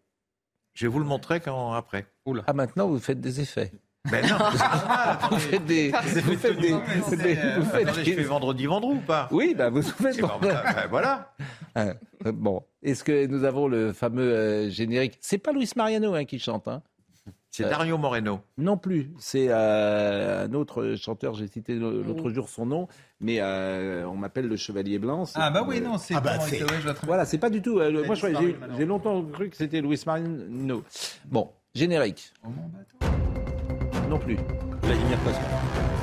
Je vais vous le montrer quand après. Ah maintenant vous faites des effets. Ben non. vous faites des vous faites des, vous faites des- vous faites Attendez, je fais vendredi vendredi ou pas? Oui, bah vous faites. Eh ben, ben, voilà. Euh, bon, est-ce que nous avons le fameux euh, générique? C'est pas Luis Mariano hein, qui chante, hein? C'est Dario Moreno. Non plus, c'est euh, un autre chanteur, j'ai cité l'autre jour son nom, mais euh, on m'appelle le Chevalier Blanc. Ah bah oui, non, c'est... Ah bah, c'est-. Voilà, c'est pas du tout. euh, moi, j'ai longtemps cru que c'était Luis Mariano. Bon, générique. Non plus. Vladimir Pascal.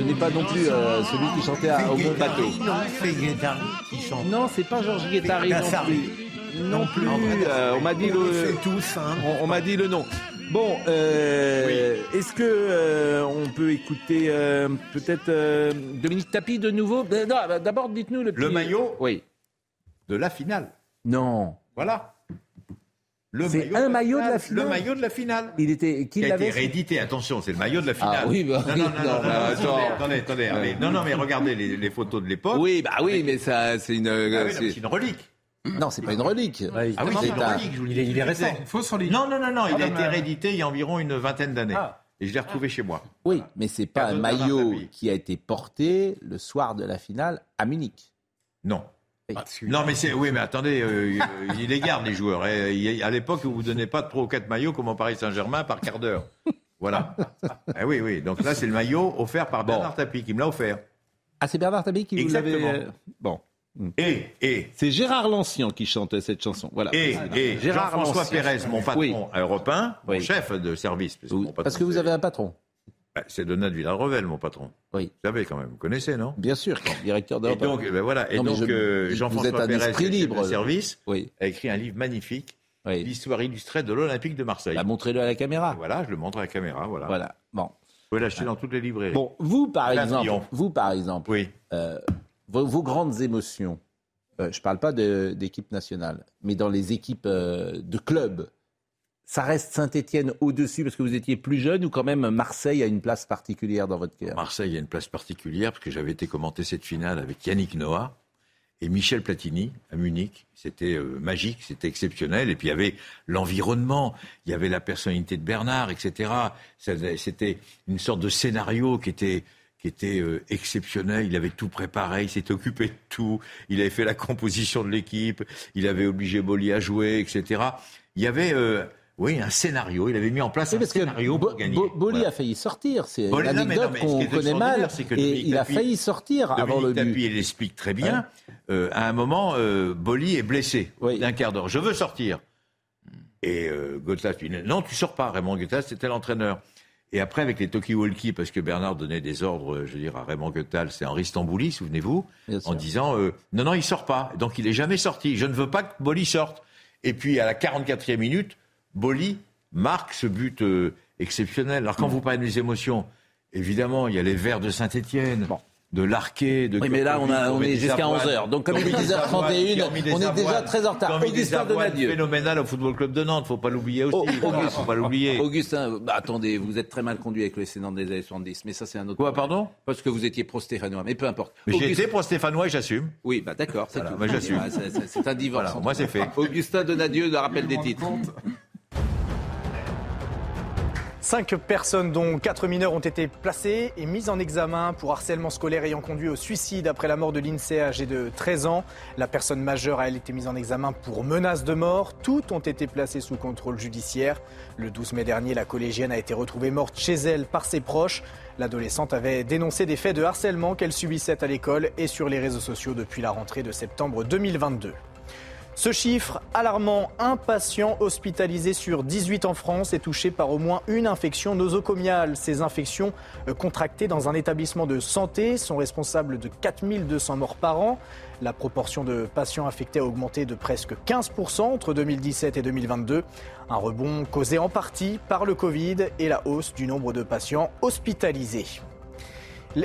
Ce n'est pas non plus euh, celui qui chantait à- au bon bateau. Non, c'est Guettari qui chante. Non, c'est pas Georges Guettari non plus. Non plus. euh, on m'a dit le le. sait tous, hein. On, on m'a dit le nom. Bon, euh, est-ce que euh, on peut écouter euh, peut-être euh, Dominique Tapie de nouveau? Non, d'abord dites-nous le. Le petit- maillot Oui. de la finale. Non. Voilà. Le C'est un maillot de la finale. Le maillot de la finale. Il était. Qui Qui a été réédité, attention, c'est le maillot de la finale. Ah oui, bah non, non, non, non, non, non, bah, attends. attendez, attendez. Non, non, mais regardez les, les photos de l'époque. Oui, bah oui, mais ça, c'est une. Ah oui, non, c'est- une relique. Non, c'est pas une relique. Ah oui, c'est une un- relique, je vous Il est, dis. il est récent. Fausse relique. Non, non, non, non, il Ah, a non, été réédité il y a environ une vingtaine d'années. Ah. Et je l'ai retrouvé chez moi. Oui, mais c'est pas un maillot qui a été porté le soir de la finale à Munich. Non. Oui. Non, mais c'est. Oui, mais attendez, euh, euh, ils les gardent, les joueurs. Et, il- à l'époque, vous ne donnez pas trois ou quatre maillots comme au Paris Saint-Germain par quart d'heure. Voilà. Ah oui, oui. Donc là, c'est le maillot offert par Bernard Tapie qui me l'a offert. Ah, c'est Bernard Tapie qui vous l'avait. Euh, Bon. Et, et, C'est Gérard Lancian qui chantait cette chanson. Voilà. et, et Gérard Lancian. Pérez, mon patron Oui. européen, mon Oui. chef de service. Parce que, Oui, mon patron, Parce que vous avez un patron. Bah, c'est Donat Villarrevel, mon patron. Oui. Vous savez quand même, vous connaissez, non? Bien sûr, directeur Et d'Europe. donc, ben voilà. Et Non, donc, je- euh, Jean-François un Pérez, chef de libre. service, Oui. a écrit un livre magnifique, Oui. l'histoire illustrée de l'Olympique de Marseille. Bah, montrez-le à la caméra. Voilà, je le montre à la caméra, voilà. Voilà. Bon. Vous pouvez l'acheter dans toutes les librairies. Bon, vous par exemple, vous par exemple, Oui. euh, vos, vos grandes émotions. euh, je ne parle pas d'équipe nationale, mais dans les équipes euh, de club, ça reste Saint-Étienne au-dessus parce que vous étiez plus jeune ou quand même Marseille a une place particulière dans votre cœur? Marseille a une place particulière parce que j'avais été commenter cette finale avec Yannick Noah et Michel Platini à Munich. C'était euh, magique, c'était exceptionnel. Et puis il y avait l'environnement, il y avait la personnalité de Bernard, etc. C'était une sorte de scénario qui était qui était euh, exceptionnel. Il avait tout préparé, il s'était occupé de tout. Il avait fait la composition de l'équipe, il avait obligé Bolli à jouer, etc. Il y avait euh, oui, un scénario. Il avait mis en place Oui, un parce que scénario Bo- pour gagner. Bo- Boli Voilà. a failli sortir. C'est une anecdote qu'on connaît mal. que Et Dominique il a failli sortir avant le Dominique Tapie, but. il l'explique très bien. Euh, à un moment, euh, Boli est blessé d'un quart d'heure. Je veux sortir. Et euh, lui dit non, tu sors pas. Raymond Gotthard, c'était l'entraîneur. Et après, avec les talkie-walkie, parce que Bernard donnait des ordres, je veux dire, à Raymond Gotthard, c'est Henri Stambouli, souvenez-vous, en disant euh, non, non, il sort pas. Donc il est jamais sorti. Je ne veux pas que Boli sorte. Et puis à la 44e minute, Boli marque ce but euh, exceptionnel. Alors quand vous parlez des émotions, évidemment, il y a les Verts de Saint-Étienne. De Larquet, de Oui, mais là, on, a- on est jusqu'à 11h. Donc, comme il est 10h31, on est déjà très en retard. Augustin Donadieu. phénoménal au Football Club de Nantes, faut pas l'oublier aussi. Oh, Auguste- faut pas l'oublier. Augustin, bah, attendez, vous êtes très mal conduit avec le SC Nantes des années 70, mais ça c'est un autre. Quoi, pardon? Parce que vous étiez pro-stéphanois, mais peu importe. Mais j'ai été pour Stéphanois et j'assume. Oui, bah d'accord, c'est Voilà, tout. moi, j'assume. C'est un divorce. Voilà, moi, c'est fait. Augustin Donadieu, le rappel des titres. Cinq personnes, dont quatre mineurs, ont été placées et mises en examen pour harcèlement scolaire ayant conduit au suicide après la mort de l'INSEE âgée de 13 ans. La personne majeure a elle été mise en examen pour menace de mort. Toutes ont été placées sous contrôle judiciaire. Le 12 mai dernier, la collégienne a été retrouvée morte chez elle par ses proches. L'adolescente avait dénoncé des faits de harcèlement qu'elle subissait à l'école et sur les réseaux sociaux depuis la rentrée de septembre 2022. Ce chiffre alarmant, un patient hospitalisé sur 18 en France est touché par au moins une infection nosocomiale. Ces infections euh, contractées dans un établissement de santé sont responsables de 4200 morts par an. La proportion de patients infectés a augmenté de presque 15% entre 2017 et 2022. Un rebond causé en partie par le Covid et la hausse du nombre de patients hospitalisés.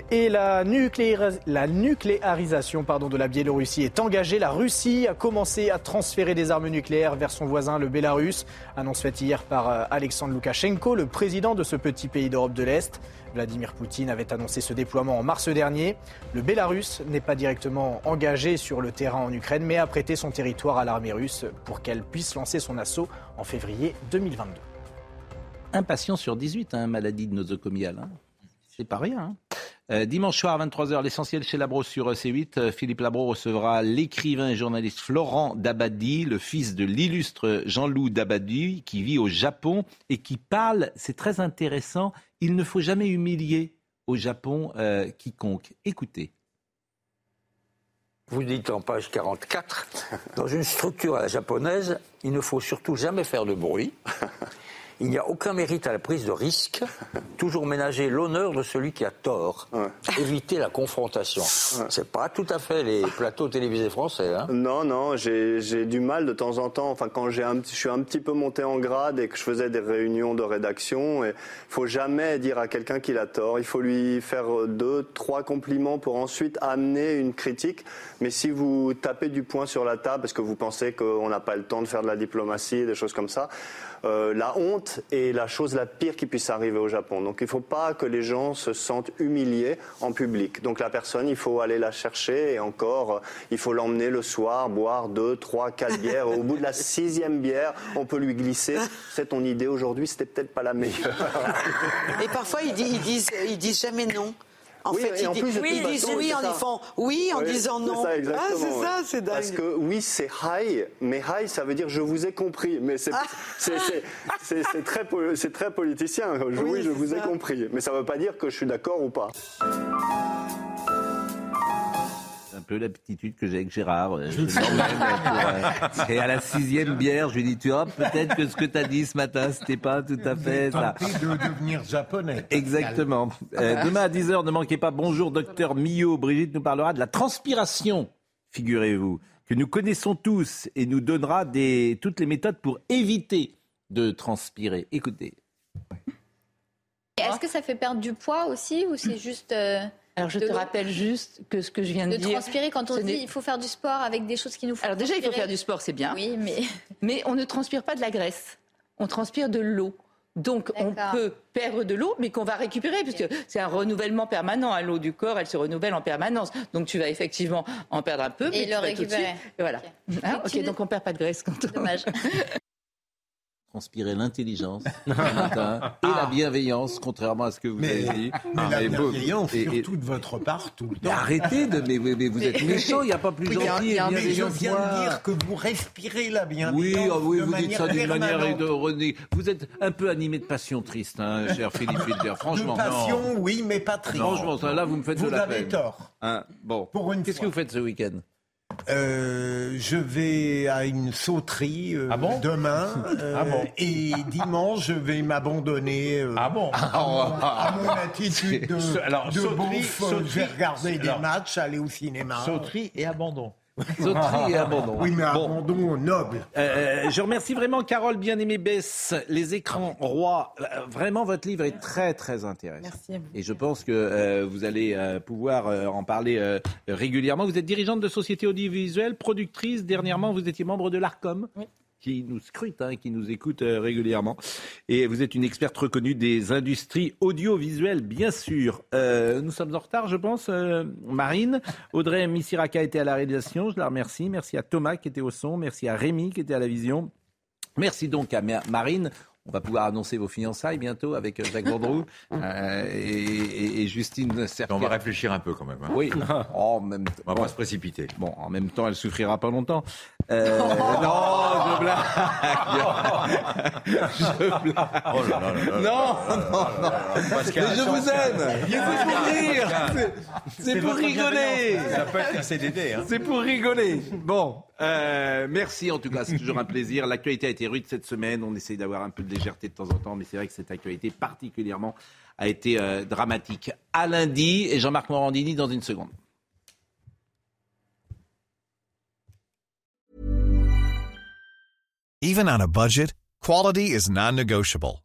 Et la, nucléarisation pardon, de la Biélorussie est engagée. La Russie a commencé à transférer des armes nucléaires vers son voisin, le Bélarus. Annonce faite hier par euh, Alexandre Loukachenko, le président de ce petit pays d'Europe de l'Est. Vladimir Poutine avait annoncé ce déploiement en mars dernier. Le Bélarus n'est pas directement engagé sur le terrain en Ukraine, mais a prêté son territoire à l'armée russe pour qu'elle puisse lancer son assaut en février 2022. Un patient sur 18 a une maladie de nosocomiale. Hein. C'est pas rien. Hein. Euh, dimanche soir à 23h, l'essentiel chez Labro sur C8. Euh, Philippe Labro recevra l'écrivain et journaliste Florent Dabadi, le fils de l'illustre Jean-Loup Dabadi, qui vit au Japon et qui parle, c'est très intéressant, il ne faut jamais humilier au Japon euh, quiconque. Écoutez. Vous dites en page 44, dans une structure à la japonaise, il ne faut surtout jamais faire de bruit. Il n'y a aucun mérite à la prise de risque. Toujours ménager l'honneur de celui qui a tort. Éviter la confrontation. C'est pas tout à fait les plateaux télévisés français. Hein. non, non, j'ai du mal de temps en temps. Enfin, quand un, je suis un petit peu monté en grade et que je faisais des réunions de rédaction, il faut jamais dire à quelqu'un qu'il a tort. Il faut lui faire deux, trois compliments pour ensuite amener une critique. Mais si vous tapez du poing sur la table parce que vous pensez qu'on n'a pas le temps de faire de la diplomatie, des choses comme ça, euh, la honte est la chose la pire qui puisse arriver au Japon. Donc il ne faut pas que les gens se sentent humiliés en public. Donc la personne, il faut aller la chercher et encore, il faut l'emmener le soir, boire deux, trois, quatre bières. Au bout de la sixième bière, on peut lui glisser. C'est ton idée aujourd'hui, c'était peut-être pas la meilleure. Et parfois, ils disent, ils disent jamais non. En fait, ils, disent, oui, ils disent oui en disant oui en disant non. Ça, ah, c'est ça, c'est dingue. Parce que oui, c'est high, mais high, ça veut dire je vous ai compris. Mais c'est ah. très, très politicien. oui je vous ai compris. Mais ça ne veut pas dire que je suis d'accord ou pas peu l'aptitude que j'ai avec Gérard. Euh, euh, et à la sixième bière, je lui dis, tu vois, peut-être que ce que tu as dit ce matin, c'était pas tout à fait ça. de devenir japonais. Exactement. Euh, demain à 10h, ne manquez pas. Bonjour, docteur Millot. Brigitte nous parlera de la transpiration, figurez-vous, que nous connaissons tous et nous donnera des, toutes les méthodes pour éviter de transpirer. Écoutez. Est-ce que ça fait perdre du poids aussi ou c'est juste... Alors je te rappelle juste que ce que je viens de, dire. De transpirer quand on dit il faut faire du sport avec des choses qui nous font. Alors déjà il faut faire du sport, c'est bien. Oui, mais. Mais on ne transpire pas de la graisse. On transpire de l'eau. Donc on peut perdre de l'eau, mais qu'on va récupérer, puisque c'est un renouvellement permanent. à L'eau du corps, elle se renouvelle en permanence. Donc tu vas effectivement en perdre un peu, mais le récupérer. Et voilà. Hein, ok, donc on perd pas de graisse. Quand on... Dommage. transpirer l'intelligence et la ah. bienveillance, contrairement à ce que vous avez dit. Mais ah, la bienveillance, et, surtout de votre part, tout le temps. arrêtez de... Mais, vous êtes méchant, il n'y a pas plus gentil Mais je viens de dire que vous respirez la bienveillance Oui, oh oui vous dites ça d'une manière de René. Vous êtes un peu animé de passion triste, hein, cher Philippe Wilder. Franchement. De passion, oui, mais pas triste. Franchement, là, vous me faites de la peine. Vous avez tort. Hein, bon. Qu'est-ce que vous faites ce week-end? Euh, je vais à une sauterie euh, ah demain euh, ah bon? et dimanche je vais m'abandonner ah bon? à, mon, attitude de, Alors, de sauterie, je vais regarder des matchs, aller au cinéma. Sauterie et abandon. Sauterie et abandon. Oui, mais abandon noble. Euh, je remercie vraiment Carole Bien-Aimée Bess, Les écrans rois. Vraiment, votre livre est très, très intéressant. Merci. Et je pense que euh, vous allez euh, pouvoir en parler régulièrement. Vous êtes dirigeante de société audiovisuelle, productrice. Dernièrement, vous étiez membre de l'ARCOM. Oui qui nous scrute, hein, qui nous écoute euh, régulièrement. Et vous êtes une experte reconnue des industries audiovisuelles, bien sûr. Euh, nous sommes en retard, je pense. Euh, Marine, Audrey Missiraka était à la réalisation, je la remercie. Merci à Thomas qui était au son, merci à Rémi qui était à la vision. Merci donc à Marine. On va pouvoir annoncer vos fiançailles bientôt avec euh, Jacques Vendroux euh, et, et, Justine On va réfléchir un peu quand même. Hein. Oui. Oh, même on va pas se précipiter. Bon, en même temps, elle souffrira pas longtemps. Euh, non, je blague. je blague. Oh là là là non, non, non. Mais je vous aime. C'est pour rire. C'est pour rigoler. Ça peut être un CDD. Hein. C'est pour rigoler. Bon, euh, merci en tout cas. C'est toujours un plaisir. L'actualité a été rude cette semaine. On essaye d'avoir un peu de légèreté de temps en temps, mais c'est vrai que cette actualité particulièrement a été euh, dramatique. À lundi et Jean-Marc Morandini dans une seconde. Even on a budget, quality is non-negotiable.